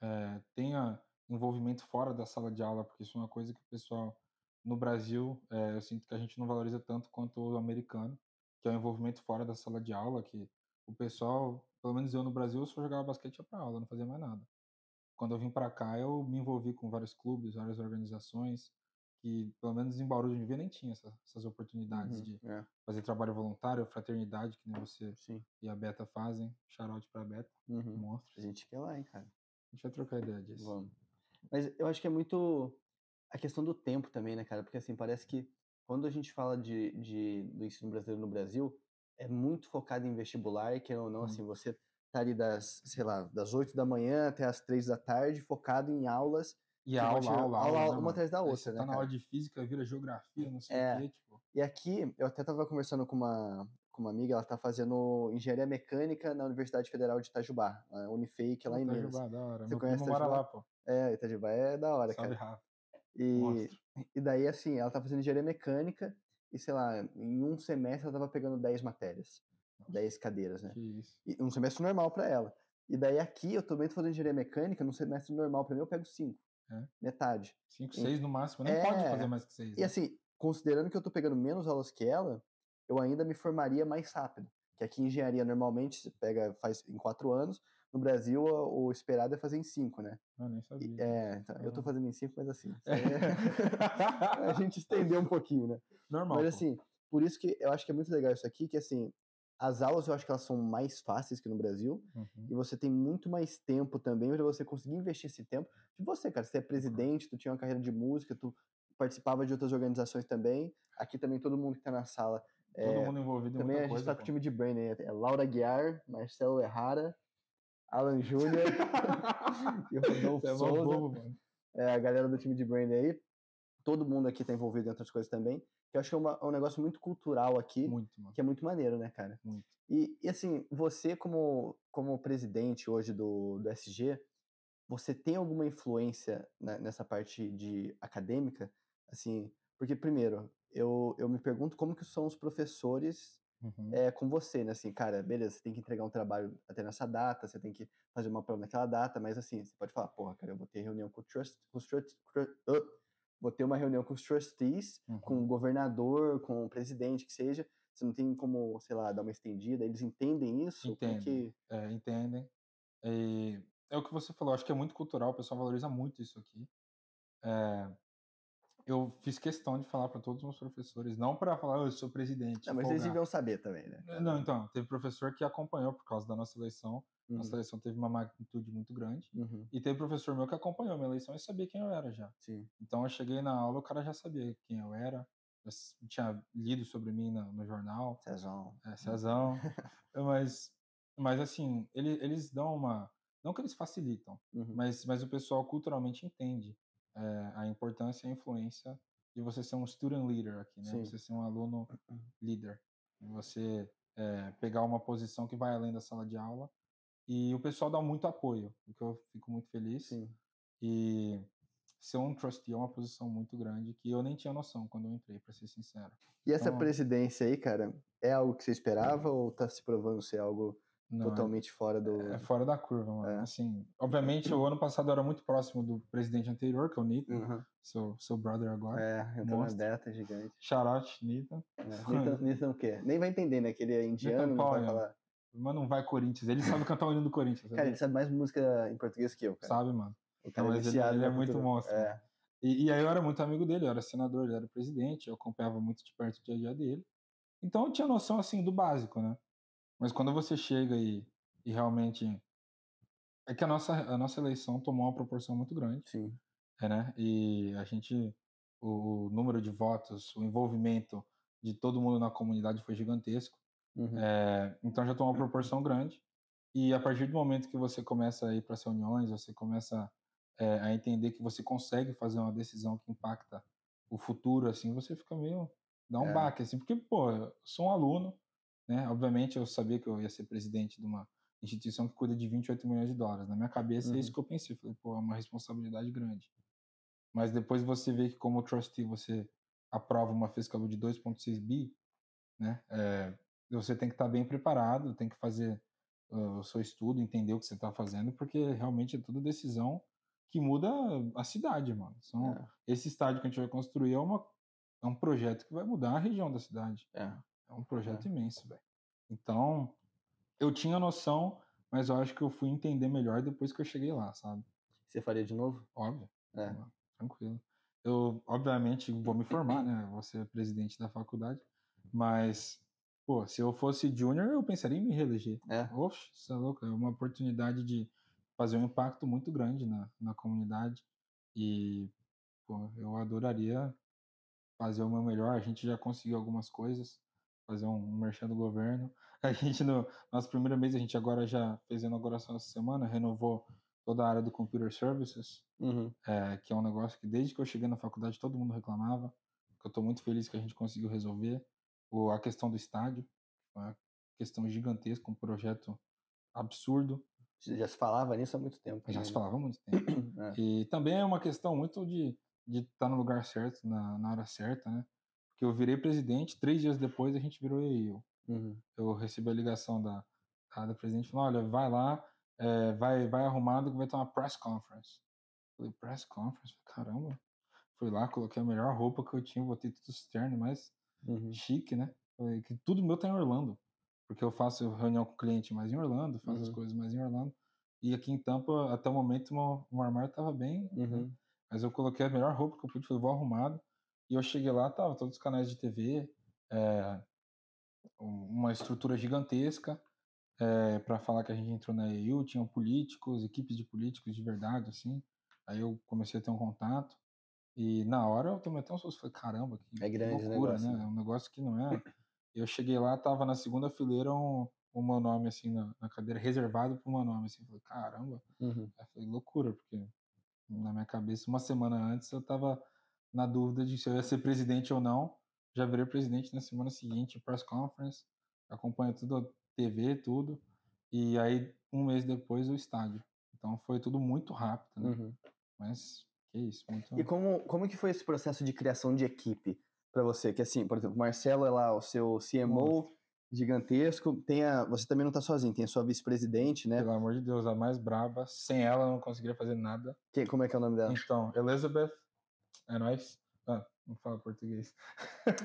é, tenha envolvimento fora da sala de aula, porque isso é uma coisa que o pessoal no Brasil, é, eu sinto que a gente não valoriza tanto quanto o americano, que é o envolvimento fora da sala de aula, que o pessoal, pelo menos eu no Brasil, eu só jogava basquete ia pra aula, não fazia mais nada. Quando eu vim para cá, eu me envolvi com vários clubes, várias organizações, que pelo menos em Bauru de Vivia nem tinha essa- essas oportunidades uhum, de é, fazer trabalho voluntário, fraternidade, que nem você sim. e a Beta fazem. Shout pra Beta, Uhum. monstros. A gente quer lá, hein, cara. A gente vai trocar ideia disso. Vamos. Mas eu acho que é muito a questão do tempo também, né, cara? Porque assim, parece que quando a gente fala de, de, do ensino brasileiro no Brasil, é muito focado em vestibular, e que ou não, Hum. assim, você tá ali das, sei lá, das 8 da manhã até as 3 da tarde, focado em aulas E a aula, aula, aula, aula, né, uma atrás da outra, você né, tá na aula de física, vira geografia, não sei É. o quê, tipo. E aqui, eu até tava conversando com uma, com uma amiga, ela tá fazendo engenharia mecânica na Universidade Federal de Itajubá, a é lá em Pô, Minas. Itajubá, da hora. Você Meu conhece Itajubá? lá, pô. É, Itajubá é da hora, Salve, cara. Rafa. E, Monstro. e daí, assim, ela tá fazendo engenharia mecânica e, sei lá, em um semestre ela tava pegando 10 matérias, 10 cadeiras, né? Um semestre normal pra ela. E daí aqui, eu também tô fazendo engenharia mecânica, num semestre normal pra mim eu pego 5, É. metade. 5, E- 6 no máximo. Nem pode É. fazer mais que 6. E assim, considerando que eu tô pegando menos aulas que ela, eu ainda me formaria mais rápido. Que aqui em engenharia normalmente você pega, faz em quatro anos. No Brasil, o esperado é fazer em cinco, né? Eu nem sabia. é, então, eu tô Ah. fazendo em cinco, mas assim. é- a gente estendeu um pouquinho, né? Normal. Mas assim, por isso que eu acho que é muito legal isso aqui, que assim, as aulas eu acho que elas são mais fáceis que no Brasil, Uhum. e você tem muito mais tempo também para você conseguir investir esse tempo. De você, cara, você é presidente, tu tinha uma carreira de música, tu participava de outras organizações também. Aqui também todo mundo que tá na sala. Todo é, mundo envolvido em também a gente coisa. tá com o time de brain aí. É Laura Guiar, Marcelo Errara, Alan Júnior e o Rodolfo é Souza. bobo. É, a galera do time de brain aí. Todo mundo aqui tá envolvido em outras coisas também. Que eu acho que é uma- um negócio muito cultural aqui, Muito, que é muito maneiro, né, cara? Muito. E, e, assim, você como, como presidente hoje do, do SG, você tem alguma influência na- nessa parte de acadêmica? Assim, porque primeiro, eu, eu me pergunto como que são os professores Uhum. é, com você, né? Assim, cara, beleza, você tem que entregar um trabalho até nessa data, você tem que fazer uma prova naquela data, mas assim, você pode falar, porra, cara, eu vou ter reunião com, o trust, com os trust, tru- ah, vou ter uma reunião com os trustees, com Uhum. o governador, com o presidente, que seja, você não tem como, sei lá, dar uma estendida, eles entendem isso? Entendem. que... É, entendem. E é o que você falou, acho que é muito cultural, o pessoal valoriza muito isso aqui. É, eu fiz questão de falar para todos os meus professores, não para falar, "Ah, eu sou presidente. Não, mas eles folgado." deviam saber também, né? Não, então, teve professor que acompanhou por causa da nossa eleição. Uhum, Nossa eleição teve uma magnitude muito grande. uhum, E teve professor meu que acompanhou minha eleição e sabia quem eu era já. sim. Então eu cheguei na aula, o cara já sabia quem eu era, s- tinha lido sobre mim na- no jornal, Cezão. é, Cezão. mas, mas assim, ele- eles dão uma. Não que eles facilitam, Uhum, mas, mas o pessoal culturalmente entende é, a importância e a influência de você ser um student leader aqui, né? Sim. Você ser um aluno líder. Você é, pegar uma posição que vai além da sala de aula. E o pessoal dá muito apoio, o que eu fico muito feliz. sim. E ser um trustee é uma posição muito grande que eu nem tinha noção quando eu entrei, para ser sincero. E essa Então- presidência aí, cara, é algo que você esperava ou tá se provando ser algo Não, é- totalmente fora do... é, fora da curva, mano. É. Assim, obviamente, o ano passado eu era muito próximo do presidente anterior, que é o Nathan, Uhum. seu, seu brother agora. É, entrou na Monstro. beta gigante. Shout out, Nathan. É, Nathan, Nathan o quê? Nem vai entender, né? Que ele é indiano, não vai falar. Mas não vai Corinthians. Ele sabe cantar o hino do Corinthians. Cara, ele sabe mais música em português que eu, cara. sabe, mano. O cara Não, mas ele- ele é muito monstro, É. E, e aí eu era muito amigo dele, eu era senador, ele era presidente, eu acompanhava muito de perto o dia a dia dele. Então eu tinha noção, assim, do básico, né? Mas quando você chega e, e realmente... É que a nossa, a nossa eleição tomou uma proporção muito grande, Sim. é, né? E a gente... O número de votos, o envolvimento de todo mundo na comunidade foi gigantesco. Uhum. É, então já tomou uma proporção grande. E a partir do momento que você começa a ir para as reuniões, você começa é, a entender que você consegue fazer uma decisão que impacta o futuro, assim, você fica meio. dá um É. baque, assim, porque, pô, eu sou um aluno, né? Obviamente eu sabia que eu ia ser presidente de uma instituição que cuida de 28 milhões de dólares. Na minha cabeça é isso Uhum. que eu pensei. Falei, pô, é uma responsabilidade grande. Mas depois você vê que, como trustee, você aprova uma fiscal de 2,6 bi, né? É, você tem que estar bem preparado, tem que fazer uh, o seu estudo, entender o que você está fazendo, porque realmente é tudo decisão que muda a cidade, mano. São, É. Esse estádio que a gente vai construir é, uma, é um projeto que vai mudar a região da cidade. É. É um projeto imenso, velho. Então, eu tinha noção, mas eu acho que eu fui entender melhor depois que eu cheguei lá, sabe? Você faria de novo? Óbvio. É. Tranquilo. Eu, obviamente, vou me formar, né? Vou ser presidente da faculdade. Mas, pô, se eu fosse júnior, eu pensaria em me reeleger. É. Oxe, isso é louco. É uma oportunidade de fazer um impacto muito grande na, na comunidade. E, pô, eu adoraria fazer o meu melhor. A gente já conseguiu algumas coisas. Fazer um, um merchan do governo. A gente, no nosso primeiro mês, a gente agora já fez a inauguração essa semana, renovou toda a área do Computer Services, Uhum. é, que é um negócio que desde que eu cheguei na faculdade todo mundo reclamava, que eu estou muito feliz que a gente conseguiu resolver. O, a questão do estádio, uma questão gigantesca, um projeto absurdo, Já se falava nisso há muito tempo. já né? se falava há muito tempo. É. E também é uma questão muito de estar no lugar certo, na, na hora certa, né? Porque eu virei presidente, três dias depois a gente virou eu. Uhum. Eu recebi a ligação da, da, da presidente falando, olha, vai lá, é, vai, vai arrumado que vai ter uma press conference. Falei, press conference? Caramba. Fui lá, coloquei a melhor roupa que eu tinha, botei tudo externo, mas Uhum. chique, né? Que tudo meu tá em Orlando. Porque eu faço reunião com o cliente mais em Orlando, faço as Uhum. coisas mais em Orlando. E aqui em Tampa, até o momento, o meu armário tava bem, né? Uhum. Mas eu coloquei a melhor roupa que eu pude, falei, vou arrumado. E eu cheguei lá, tava todos os canais de TV, é, um- uma estrutura gigantesca para falar que a gente entrou na EU, tinham políticos, equipes de políticos de verdade, assim. Aí eu comecei a ter um contato. E na hora eu tomei até um susto, falei, caramba, que É grande loucura, negócio, né? né? É um negócio que não é. Eu cheguei lá, tava na segunda fileira um, o meu nome, assim, na, na cadeira, reservado pro meu nome, assim. Falei, caramba, Uhum. Aí eu falei, loucura, porque na minha cabeça, uma semana antes, eu tava na dúvida de se eu ia ser presidente ou não. Já virei presidente na semana seguinte, press conference, acompanho tudo, a TV, tudo. E aí, um mês depois, o estádio. Então foi tudo muito rápido, né? Uhum. Mas, que isso, muito... E como, como que foi esse processo de criação de equipe para você? Que assim, por exemplo, o Marcelo é lá o seu CMO gigantesco, tem a, você também não tá sozinho, tem a sua vice-presidente, né? Pelo amor de Deus, a mais braba. Sem ela, eu não conseguiria fazer nada. Que, como é que é o nome dela? Então, Elizabeth, é nóis. Ah, não fala português.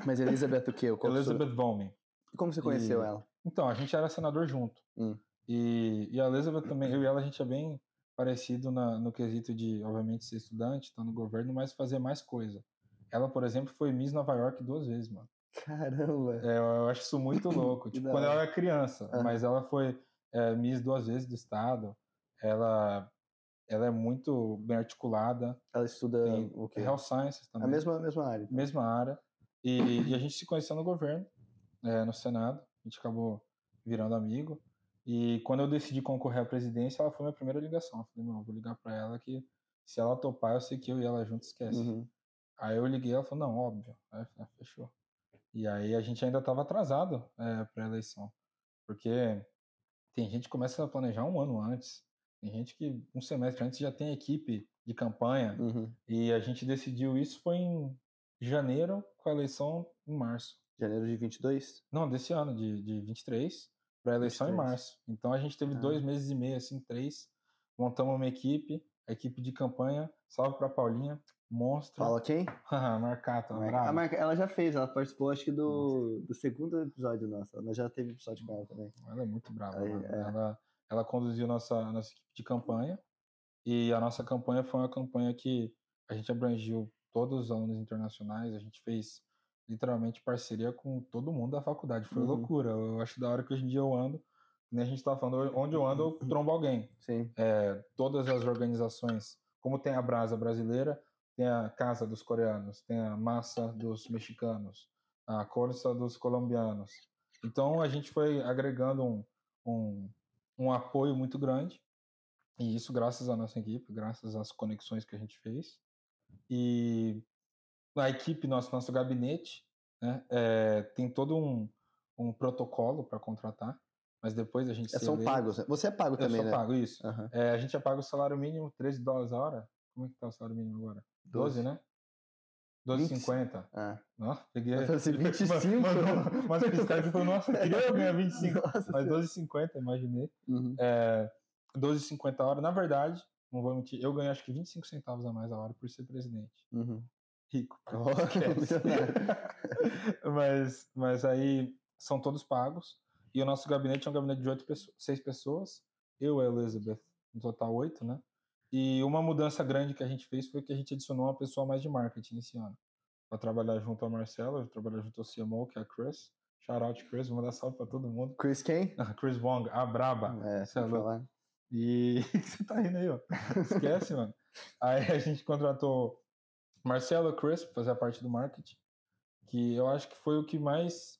Mas Elizabeth o quê? Elizabeth Bowman. Como você conheceu E- ela? Então, a gente era senador junto. Hum. E, e a Elizabeth também, eu e ela, a gente é bem parecido na, no quesito de, obviamente, ser estudante, estar no governo, mas fazer mais coisa. Ela, por exemplo, foi Miss Nova York duas vezes, mano. Caramba! É, eu acho isso muito louco. Tipo, quando ela era criança, mas ela foi é, Miss duas vezes do estado. Ela, ela é muito bem articulada. Ela estuda Tem o quê? Health Sciences também A mesma, a mesma área. então. mesma área. E, e a gente se conheceu no governo, eh, no Senado. A gente acabou virando amigo. E quando eu decidi concorrer à presidência, ela foi minha primeira ligação. Eu falei, não, vou ligar para ela que se ela topar, eu sei que eu e ela juntos esquece. Uhum. Aí eu liguei, ela falou, não, óbvio. Aí eu falei, ah, fechou. E aí a gente ainda estava atrasado para a eleição. Porque tem gente que começa a planejar um ano antes. Tem gente que um semestre antes já tem equipe de campanha. Uhum. E a gente decidiu isso foi em janeiro, com a eleição em março. Janeiro de 22? Não, desse ano, de, de 23, para a eleição em 23. março. Então a gente teve Ah. dois meses e meio, assim, três. Montamos uma equipe, a equipe de campanha. Salve pra Paulinha, monstro. Fala quem? Marcata, Marca- brava. a Marca- ela já fez, ela participou acho que do, do segundo episódio nosso. Ela já teve episódio com ela também. Ela é muito brava. Aí, mano. é. Ela, ela conduziu nossa, nossa equipe de campanha. E a nossa campanha foi uma campanha que a gente abrangiu todos os alunos internacionais. A gente fez literalmente parceria com todo mundo da faculdade. Foi Uhum. loucura. Eu acho da hora que hoje em dia eu ando. Nem a gente tá falando, onde eu ando, eu trombo alguém. Sim. É, todas as organizações, como tem a Brasa brasileira, tem a Casa dos coreanos, tem a Massa dos mexicanos, a Corsa dos colombianos. Então a gente foi agregando um, um, um apoio muito grande, e isso graças à nossa equipe, graças às conexões que a gente fez. E a equipe, nosso, nosso gabinete, né, é, tem todo um, um protocolo para contratar, mas depois a gente É, são eleita- pagos. né? Você é pago eu também, sou né? pago, isso. Aham. É, a gente já paga o salário mínimo, 13 dólares a hora. Como é que tá o salário mínimo agora? 12, né? 12,50. Ah. Nossa, peguei. Eu falei assim, ele fez- 25? Mandou umas piscadas e falou, nossa, eu queria ganhar 25. Nossa Mas Senhora. 12,50, imaginei. Uhum. É, 12,50 a hora. Na verdade, não vou mentir, eu ganho acho que 25 centavos a mais a hora por ser presidente. Uhum. Rico. Oh, mas, mas aí são todos pagos. E o nosso gabinete é um gabinete de oito pessoas, seis pessoas. Eu e a Elizabeth, no total oito, né? E uma mudança grande que a gente fez foi que a gente adicionou uma pessoa mais de marketing esse ano. Para trabalhar junto ao Marcelo, trabalhar junto ao CMO, que é a Chris. Shout out Chris, vou mandar salve para todo mundo. Chris quem? Chris Wong, a braba. É, é falar. E você tá rindo aí, ó. Esquece, mano. Aí a gente contratou Marcelo Chris pra fazer a parte do marketing, que eu acho que foi o que mais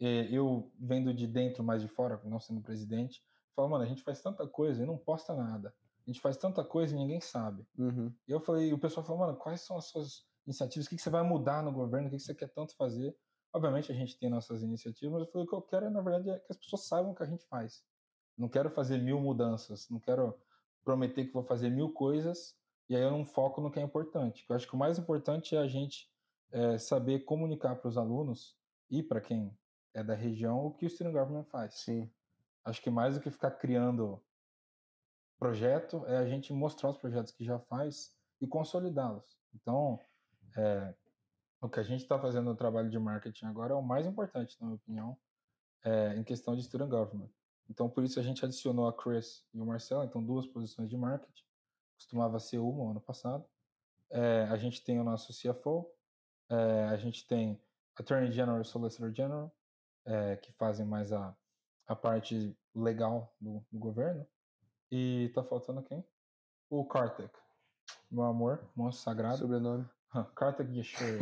eh, eu vendo de dentro, mais de fora, não sendo presidente, falou, mano, a gente faz tanta coisa e não posta nada. A gente faz tanta coisa e ninguém sabe. Uhum. E eu falei, o pessoal falou, mano, quais são as suas iniciativas? O que, que você vai mudar no governo? O que, que você quer tanto fazer? Obviamente a gente tem nossas iniciativas, mas eu falei, o que eu quero, na verdade, é que as pessoas saibam o que a gente faz. Não quero fazer mil mudanças, não quero prometer que vou fazer mil coisas e aí eu não foco no que é importante. Eu acho que o mais importante é a gente é, saber comunicar para os alunos e para quem é da região o que o student government faz. Sim. Acho que mais do que ficar criando projeto é a gente mostrar os projetos que já faz e consolidá-los. Então, é, o que a gente está fazendo no trabalho de marketing agora é o mais importante, na minha opinião, é, em questão de student government. Então, por isso a gente adicionou a Chris e o Marcelo, então duas posições de marketing. Costumava ser uma ano passado. É, a gente tem o nosso CFO, é, a gente tem Attorney General e Solicitor General, é, que fazem mais a, a parte legal do, do, governo. E tá faltando quem? O Kartek, meu amor, monstro sagrado. Sobrenome. Kartek Yeshua.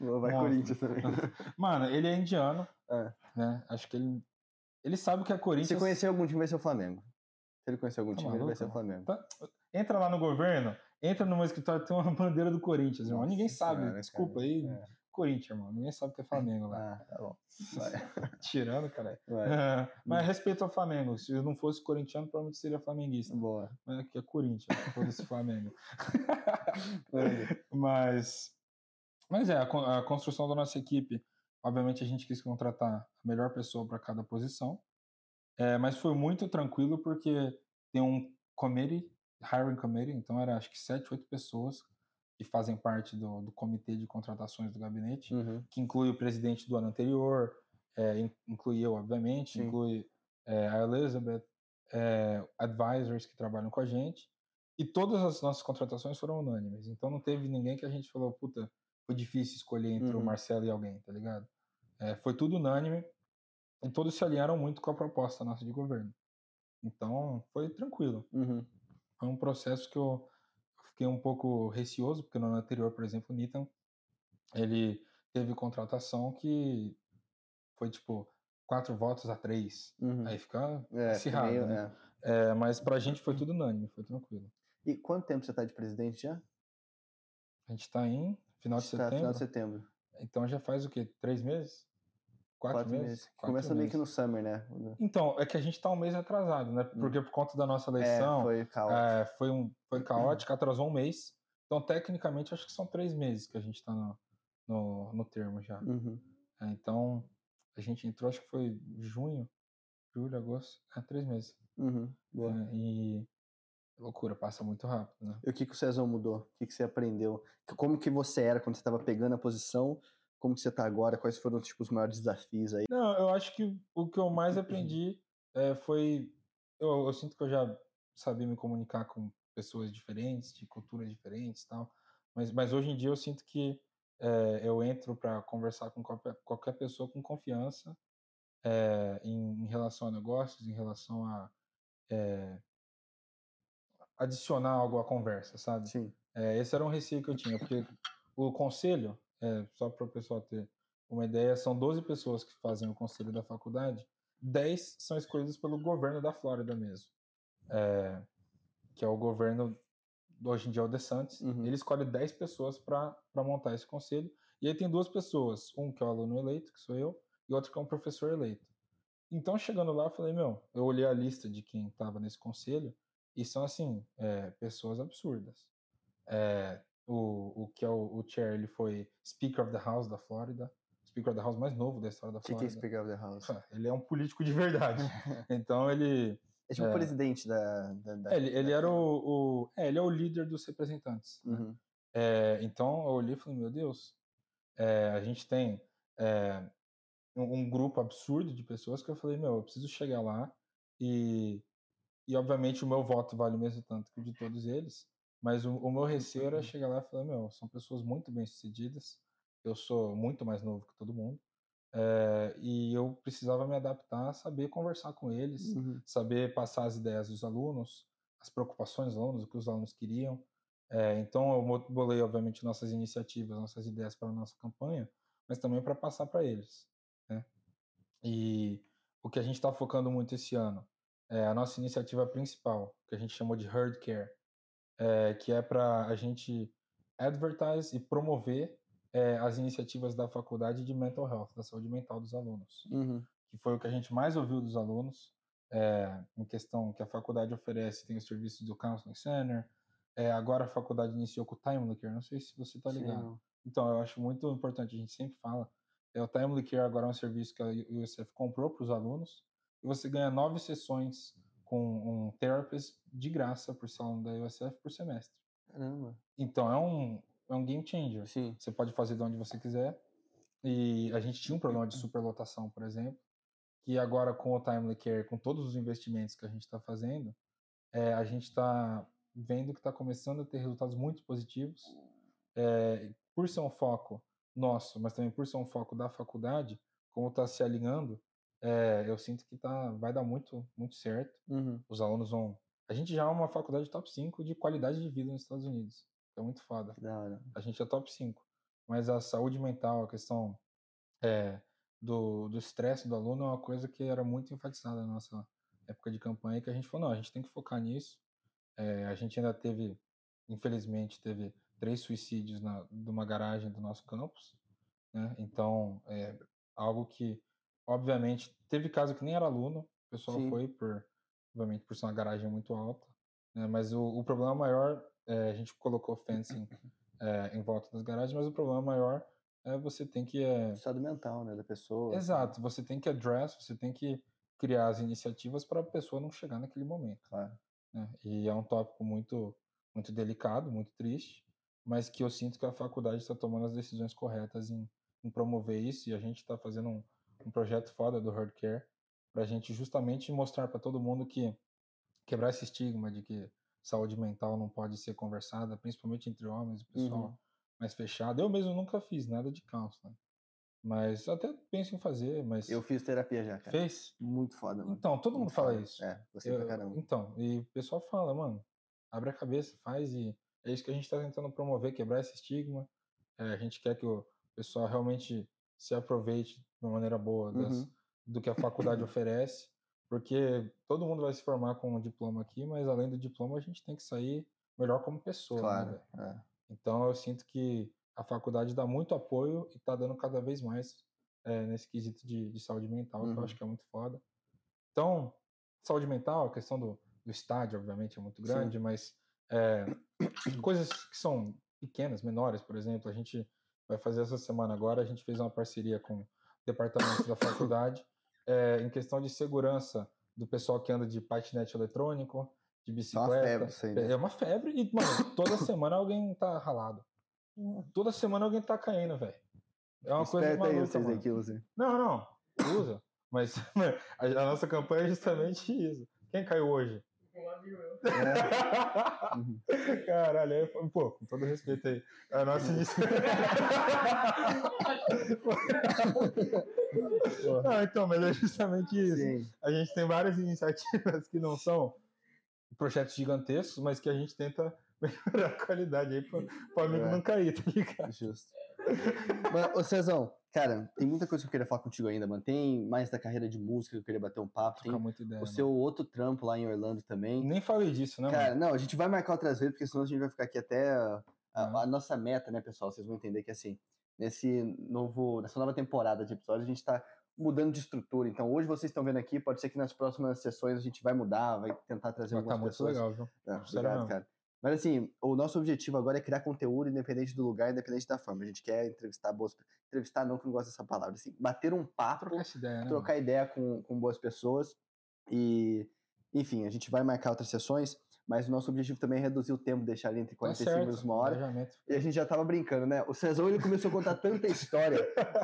Vai Corinthians também. Mano, ele é indiano, é. né? Acho que ele ele sabe o que é Corinthians. Se conhecer algum time, vai ser o Flamengo. Se ele conhecer algum tá time, maluco? ele vai ser o Flamengo. Tá. Entra lá no governo, entra no meu escritório, tem uma bandeira do Corinthians, irmão. Ninguém sabe. Cara, Desculpa cara. aí. É. Corinthians, irmão. Ninguém sabe o que é Flamengo lá. Ah, tá bom. Tirando, cara. Mas respeito ao Flamengo. Se eu não fosse corintiano, provavelmente seria flamenguista. Boa. Mas aqui é Corinthians, se fosse Flamengo. mas, mas é, a, a construção da nossa equipe Obviamente a gente quis contratar a melhor pessoa para cada posição, é, mas foi muito tranquilo porque tem um committee, hiring committee, então era acho que sete, oito pessoas que fazem parte do, do comitê de contratações do gabinete, uhum. que inclui o presidente do ano anterior, é, inclui eu, obviamente, Sim. inclui é, a Elizabeth, é, advisors que trabalham com a gente, e todas as nossas contratações foram unânimes. Então não teve ninguém que a gente falou, puta, foi difícil escolher entre uhum. o Marcelo e alguém, tá ligado? É, foi tudo unânime e todos se alinharam muito com a proposta nossa de governo. Então, foi tranquilo. Uhum. Foi um processo que eu fiquei um pouco receoso, porque no ano anterior, por exemplo, o Nitan, ele teve contratação que foi tipo quatro votos a três. Uhum. Aí fica é, acirrado, meio, né? É. É, mas pra gente foi tudo unânime, foi tranquilo. E quanto tempo você tá de presidente já? A gente tá em Final de setembro. Final de setembro. Então já faz o quê? Três meses? Quatro, Quatro meses? meses. Quatro Começa meses. meio que no summer, né? Então, é que a gente tá um mês atrasado, né? Hum. Porque por conta da nossa eleição. É, foi caótico. É, foi, um, foi caótico, atrasou um mês. Então, tecnicamente, acho que são três meses que a gente tá no, no, no termo já. Uhum. É, então, a gente entrou, acho que foi junho, julho, agosto. É, três meses. Uhum. É, e Loucura, passa muito rápido, né? E o que, que o Cezão mudou? O que, que você aprendeu? Como que você era quando você estava pegando a posição? Como que você está agora? Quais foram tipo, os maiores desafios aí? Não, eu acho que o que eu mais aprendi é, foi... Eu, eu, sinto que eu já sabia me comunicar com pessoas diferentes, de culturas diferentes e tal. Mas, mas hoje em dia eu sinto que é, eu entro para conversar com qualquer, qualquer pessoa com confiança é, em, em, relação a negócios, em relação a adicionar algo à conversa, sabe? Sim. É, esse era um receio que eu tinha, porque o conselho, é, só para o pessoal ter uma ideia, são 12 pessoas que fazem o conselho da faculdade, 10 são escolhidas pelo governo da Flórida mesmo, é, que é o governo, hoje em dia é o DeSantis, uhum. ele escolhe 10 pessoas para montar esse conselho, e aí tem duas pessoas, um que é o aluno eleito, que sou eu, e outro que é um professor eleito. Então, chegando lá, eu falei, meu, eu olhei a lista de quem estava nesse conselho, e são, assim, é, pessoas absurdas. É, o, o que é o, o chair, ele foi Speaker of the House da Flórida, Speaker of the House mais novo da história da Flórida. O que, que é Speaker of the House? Ele é um político de verdade. então ele... É tipo o é, presidente da... da, da ele, ele era o, o, É, ele é o líder dos representantes. Né? Uhum. É, então eu olhei e falei, meu Deus, é, a gente tem é, um, um, grupo absurdo de pessoas que eu falei, meu, eu preciso chegar lá e e, obviamente, o meu voto vale o mesmo tanto que o de todos eles. Mas o, o meu receio era chegar lá e falar: meu, são pessoas muito bem-sucedidas. Eu sou muito mais novo que todo mundo. É, e eu precisava me adaptar, saber conversar com eles, uhum. saber passar as ideias dos alunos, as preocupações dos alunos, o que os alunos queriam. É, então eu bolei, obviamente, nossas iniciativas, nossas ideias para a nossa campanha, mas também para passar para eles. Né? E o que a gente está focando muito esse ano é, a nossa iniciativa principal, que a gente chamou de Herd Care, é, que é para a gente advertise e promover é, as iniciativas da faculdade de mental health, da saúde mental dos alunos, Uhum. que foi o que a gente mais ouviu dos alunos, é, em questão que a faculdade oferece, tem os serviços do Counseling Center, é, agora a faculdade iniciou com o Timely Care, não sei se você está Sim, ligado. não. Então, eu acho muito importante, a gente sempre fala, é, o Timely Care agora é um serviço que a USF comprou para os alunos, e você ganha nove sessões com um therapist de graça por ser aluno da USF por semestre. Caramba. Então, é um, é um game changer. Sim. Você pode fazer de onde você quiser. E a gente tinha um problema de superlotação, por exemplo, que agora com o Timely Care, com todos os investimentos que a gente está fazendo, é, a gente está vendo que está começando a ter resultados muito positivos. É, por ser um foco nosso, mas também por ser um foco da faculdade, como está se alinhando, é, eu sinto que tá, vai dar muito, muito certo. Uhum. Os alunos vão. A gente já é uma faculdade top 5 de qualidade de vida nos Estados Unidos. É muito foda a gente é top 5. Mas a saúde mental, a questão é, do do estresse do aluno é uma coisa que era muito enfatizada na nossa época de campanha, que a gente falou, não, a gente tem que focar nisso. É, a gente ainda teve, infelizmente, teve três suicídios na, numa garagem do nosso campus, né? Então, é algo que, obviamente, teve caso que nem era aluno, o pessoal Sim. foi por, obviamente, por ser uma garagem muito alta, né? Mas o, o problema maior, é, a gente colocou fencing é, em volta das garagens, mas o problema maior é você tem que é, Estado mental, né, da pessoa. assim. Exato, você tem que address, você tem que criar as iniciativas para a pessoa não chegar naquele momento. Claro. Né? E é um tópico muito, muito delicado, muito triste, mas que eu sinto que a faculdade está tomando as decisões corretas em, em promover isso e a gente está fazendo um, um projeto foda do Hard Care para a gente justamente mostrar para todo mundo que quebrar esse estigma de que saúde mental não pode ser conversada, principalmente entre homens, o pessoal Uhum. mais fechado. Eu mesmo nunca fiz nada de counseling, mas até penso em fazer, mas Eu fiz terapia já, cara. fez? Muito foda, mano. Então, todo mundo Muito fala foda. isso. É, pra Eu- caramba. Então, e o pessoal fala, mano, abre a cabeça, faz e é isso que a gente está tentando promover, quebrar esse estigma. É, a gente quer que o pessoal realmente se aproveite de uma maneira boa das- Uhum. do que a faculdade oferece, porque todo mundo vai se formar com um diploma aqui, mas além do diploma a gente tem que sair melhor como pessoa. né, Claro. velho? é. Então eu sinto que a faculdade dá muito apoio e está dando cada vez mais é, nesse quesito de, de saúde mental, que eu Uhum. acho que é muito foda. Então, saúde mental, a questão do, do estádio, obviamente, é muito Sim. grande, mas é, coisas que são pequenas, menores, por exemplo, a gente vai fazer essa semana agora, a gente fez uma parceria com o departamento da faculdade é, em questão de segurança do pessoal que anda de patinete eletrônico, de É uma bicicleta. febre isso aí, né? É uma febre e, mano, toda semana alguém tá ralado. Toda semana alguém tá caindo, velho. É uma coisa Esperta aí maluca, vocês mano. aí que usem. Não, não. Usa. Mas a nossa campanha é justamente isso. Quem caiu hoje? Uhum. Caralho, aí, pô, com todo respeito aí. A nossa iniciativa. Não, então, mas é justamente isso. Sim. A gente tem várias iniciativas que não são projetos gigantescos, mas que a gente tenta melhorar a qualidade aí pro, pro amigo É. não cair, tá ligado? Justo. Mas, ô Cezão, cara, tem muita coisa que eu queria falar contigo ainda, mano. Tem mais da carreira de música que eu queria bater um papo. Tem muita ideia. o mano. seu outro trampo lá em Orlando também. Nem falei disso, né, Cara, mano? não, a gente vai marcar outras vezes, porque senão a gente vai ficar aqui até a, a- a nossa meta, né, pessoal? Vocês vão entender que assim, nesse novo, nessa nova temporada de episódios, a gente tá mudando de estrutura. Então, hoje vocês estão vendo aqui, pode ser que nas próximas sessões a gente vai mudar, vai tentar trazer Mas tá algumas muito pessoas. legal, viu? Sério obrigado, mesmo. cara. Mas assim, o nosso objetivo agora é criar conteúdo independente do lugar, independente da forma. A gente quer entrevistar boas. Entrevistar não, que eu não gosto dessa palavra. Assim, bater um papo, Trocar ideia, né? trocar ideia com, com boas pessoas. E, enfim, a gente vai marcar outras sessões, mas o nosso objetivo também é reduzir o tempo, deixar ali entre Tá 45 certo, minutos e uma hora. E a gente já tava brincando, né? O Cezão ele começou a contar tanta história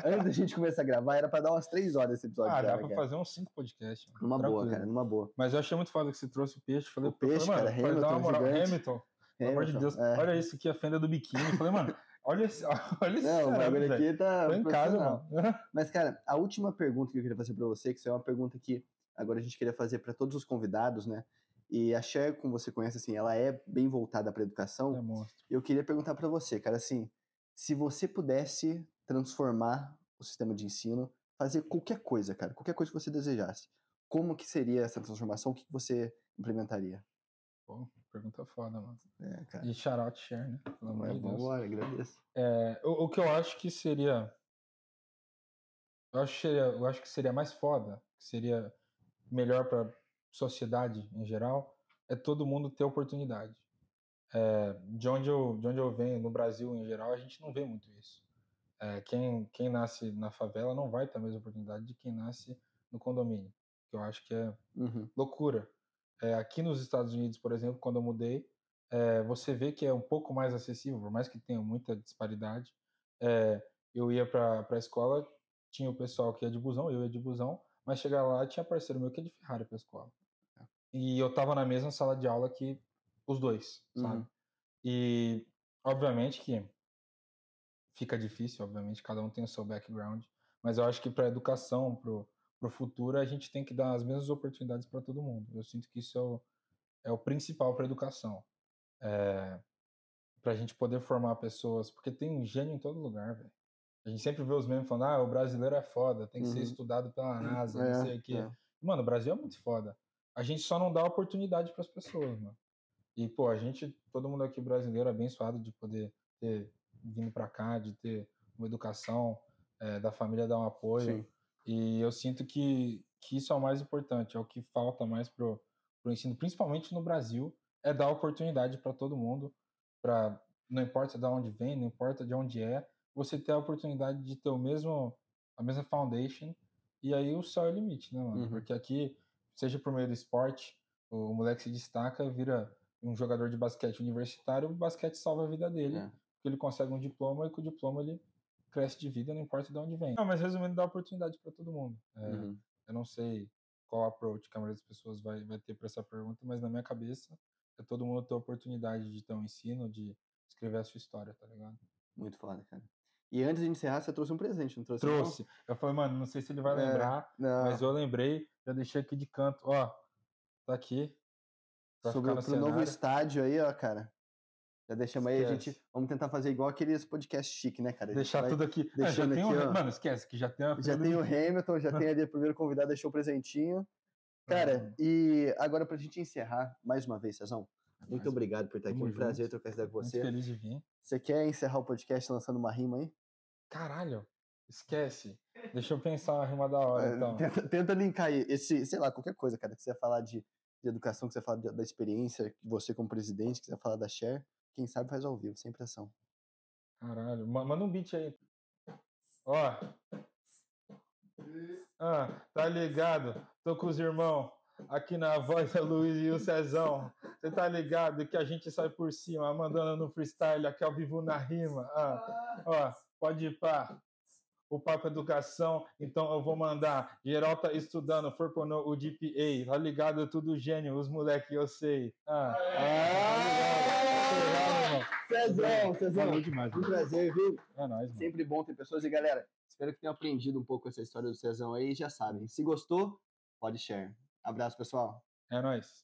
antes da gente começar a gravar, era pra dar umas três horas esse episódio. Ah, dá né, pra cara? fazer uns cinco podcasts. mano. Numa boa, Tranquilo. cara, numa boa. Mas eu achei muito foda que você trouxe o peixe. Falei, O peixe, mano, cara, pode dar uma Hamilton, moral. gigante. Hamilton, pelo amor de Hamilton, Deus. é. Olha isso aqui, a fenda do biquíni. Falei, mano, olha esse, olha esse Não, o bagulho aqui tá. Tô em casa, mano. Mas, cara, a última pergunta que eu queria fazer pra você, que isso é uma pergunta que agora a gente queria fazer pra todos os convidados, né? E a Cher, como você conhece, assim, ela é bem voltada pra educação. É monstro. Eu queria perguntar pra você, cara, assim, se você pudesse transformar o sistema de ensino, fazer qualquer coisa, cara, qualquer coisa que você desejasse, como que seria essa transformação? O que que você implementaria? Pô, pergunta foda, mano. É, cara. E shout out share, né? Pelo amor É, de Deus. agradeço. É, o, o que eu acho que seria. Eu acho, que seria, eu acho que seria mais foda, que seria melhor para sociedade em geral, é todo mundo ter oportunidade. É, de, onde eu, de onde eu venho, no Brasil em geral, a gente não vê muito isso. É, quem, quem nasce na favela não vai ter a mesma oportunidade de quem nasce no condomínio, que eu acho que é Uhum. loucura. É, aqui nos Estados Unidos, por exemplo, quando eu mudei, é, você vê que é um pouco mais acessível, por mais que tenha muita disparidade. É, eu ia para a escola, tinha o pessoal que ia de busão, eu ia de busão, mas chegava lá tinha parceiro meu que ia de Ferrari para a escola. E eu tava na mesma sala de aula que os dois, sabe? Uhum. E obviamente que fica difícil, obviamente, cada um tem o seu background, mas eu acho que para educação, pro pro futuro, a gente tem que dar as mesmas oportunidades para todo mundo. Eu sinto que isso é o, é o principal para educação. É, para a gente poder formar pessoas, porque tem um gênio em todo lugar, velho. A gente sempre vê os memes falando, ah, o brasileiro é foda, tem que ser Uhum. estudado pela NASA, É, não sei o quê. é. Mano, o Brasil é muito foda. A gente só não dá oportunidade para as pessoas, mano. E, pô, a gente, todo mundo aqui brasileiro é abençoado de poder ter vindo para cá, de ter uma educação, eh, da família dar um apoio. Sim. E eu sinto que, que isso é o mais importante, é o que falta mais pro, pro ensino, principalmente no Brasil, é dar oportunidade para todo mundo, para não importa de onde vem, não importa de onde é, você ter a oportunidade de ter o mesmo a mesma foundation e aí o céu é o limite, né, mano? Uhum. Porque aqui, seja por meio do esporte, o moleque se destaca, vira um jogador de basquete universitário, o basquete salva a vida dele, É. porque ele consegue um diploma e com o diploma ele cresce de vida, não importa de onde vem. Não, mas resumindo, dá oportunidade para todo mundo. É, Uhum. Eu não sei qual approach que a maioria das pessoas vai, vai ter para essa pergunta, mas na minha cabeça é todo mundo ter a oportunidade de ter um ensino, de escrever a sua história, tá ligado? Muito foda, cara. E antes de encerrar, você trouxe um presente, não trouxe? não? Trouxe. Eu falei, mano, não sei se ele vai É, lembrar, Não. mas eu lembrei, já deixei aqui de canto. Ó, tá aqui. Pra Sobre ficar no pro novo estádio aí, ó, cara. Já deixamos aí, a gente. Esquece. Vamos tentar fazer igual aqueles podcasts chique, né, cara? Deixar tudo aqui. Ah, já deixando tem aqui, o... ó. Mano, esquece que já tem a Já tem o. Hamilton, já tem ali o primeiro convidado, deixou o presentinho. Cara, Uhum. e agora pra gente encerrar, mais uma vez, Cezão, muito Mas, obrigado por estar aqui. Um prazer junto. trocar essa ideia com Muito você. feliz de vir. Você quer encerrar o podcast lançando uma rima aí? Caralho, esquece. Deixa eu pensar uma rima da hora, É, então. tenta, tenta linkar aí esse, sei lá, qualquer coisa, cara, que você falar de, de educação, que você falar de- da experiência, que você como presidente, que você falar da Share, quem sabe faz ao vivo, sem pressão. Caralho, ma- manda um beat aí. Ó. Ah, tá ligado? Tô com os irmãos. Aqui na voz é Luiz e o Cezão. Você tá ligado que a gente sai por cima, mandando no freestyle, aqui ao vivo na rima. Ah, ó, pode ir pá. O papo é educação, então eu vou mandar. Geral tá estudando, for pôr no o GPA. Tá ligado? Tudo gênio, os moleque eu sei. Ah. Cezão, Cezão, Valeu demais. um prazer, viu? É nóis, mano. Sempre bom ter pessoas. E galera, espero que tenham aprendido um pouco essa história do Cezão aí. Já sabem, se gostou, pode share. Abraço, pessoal. É nóis.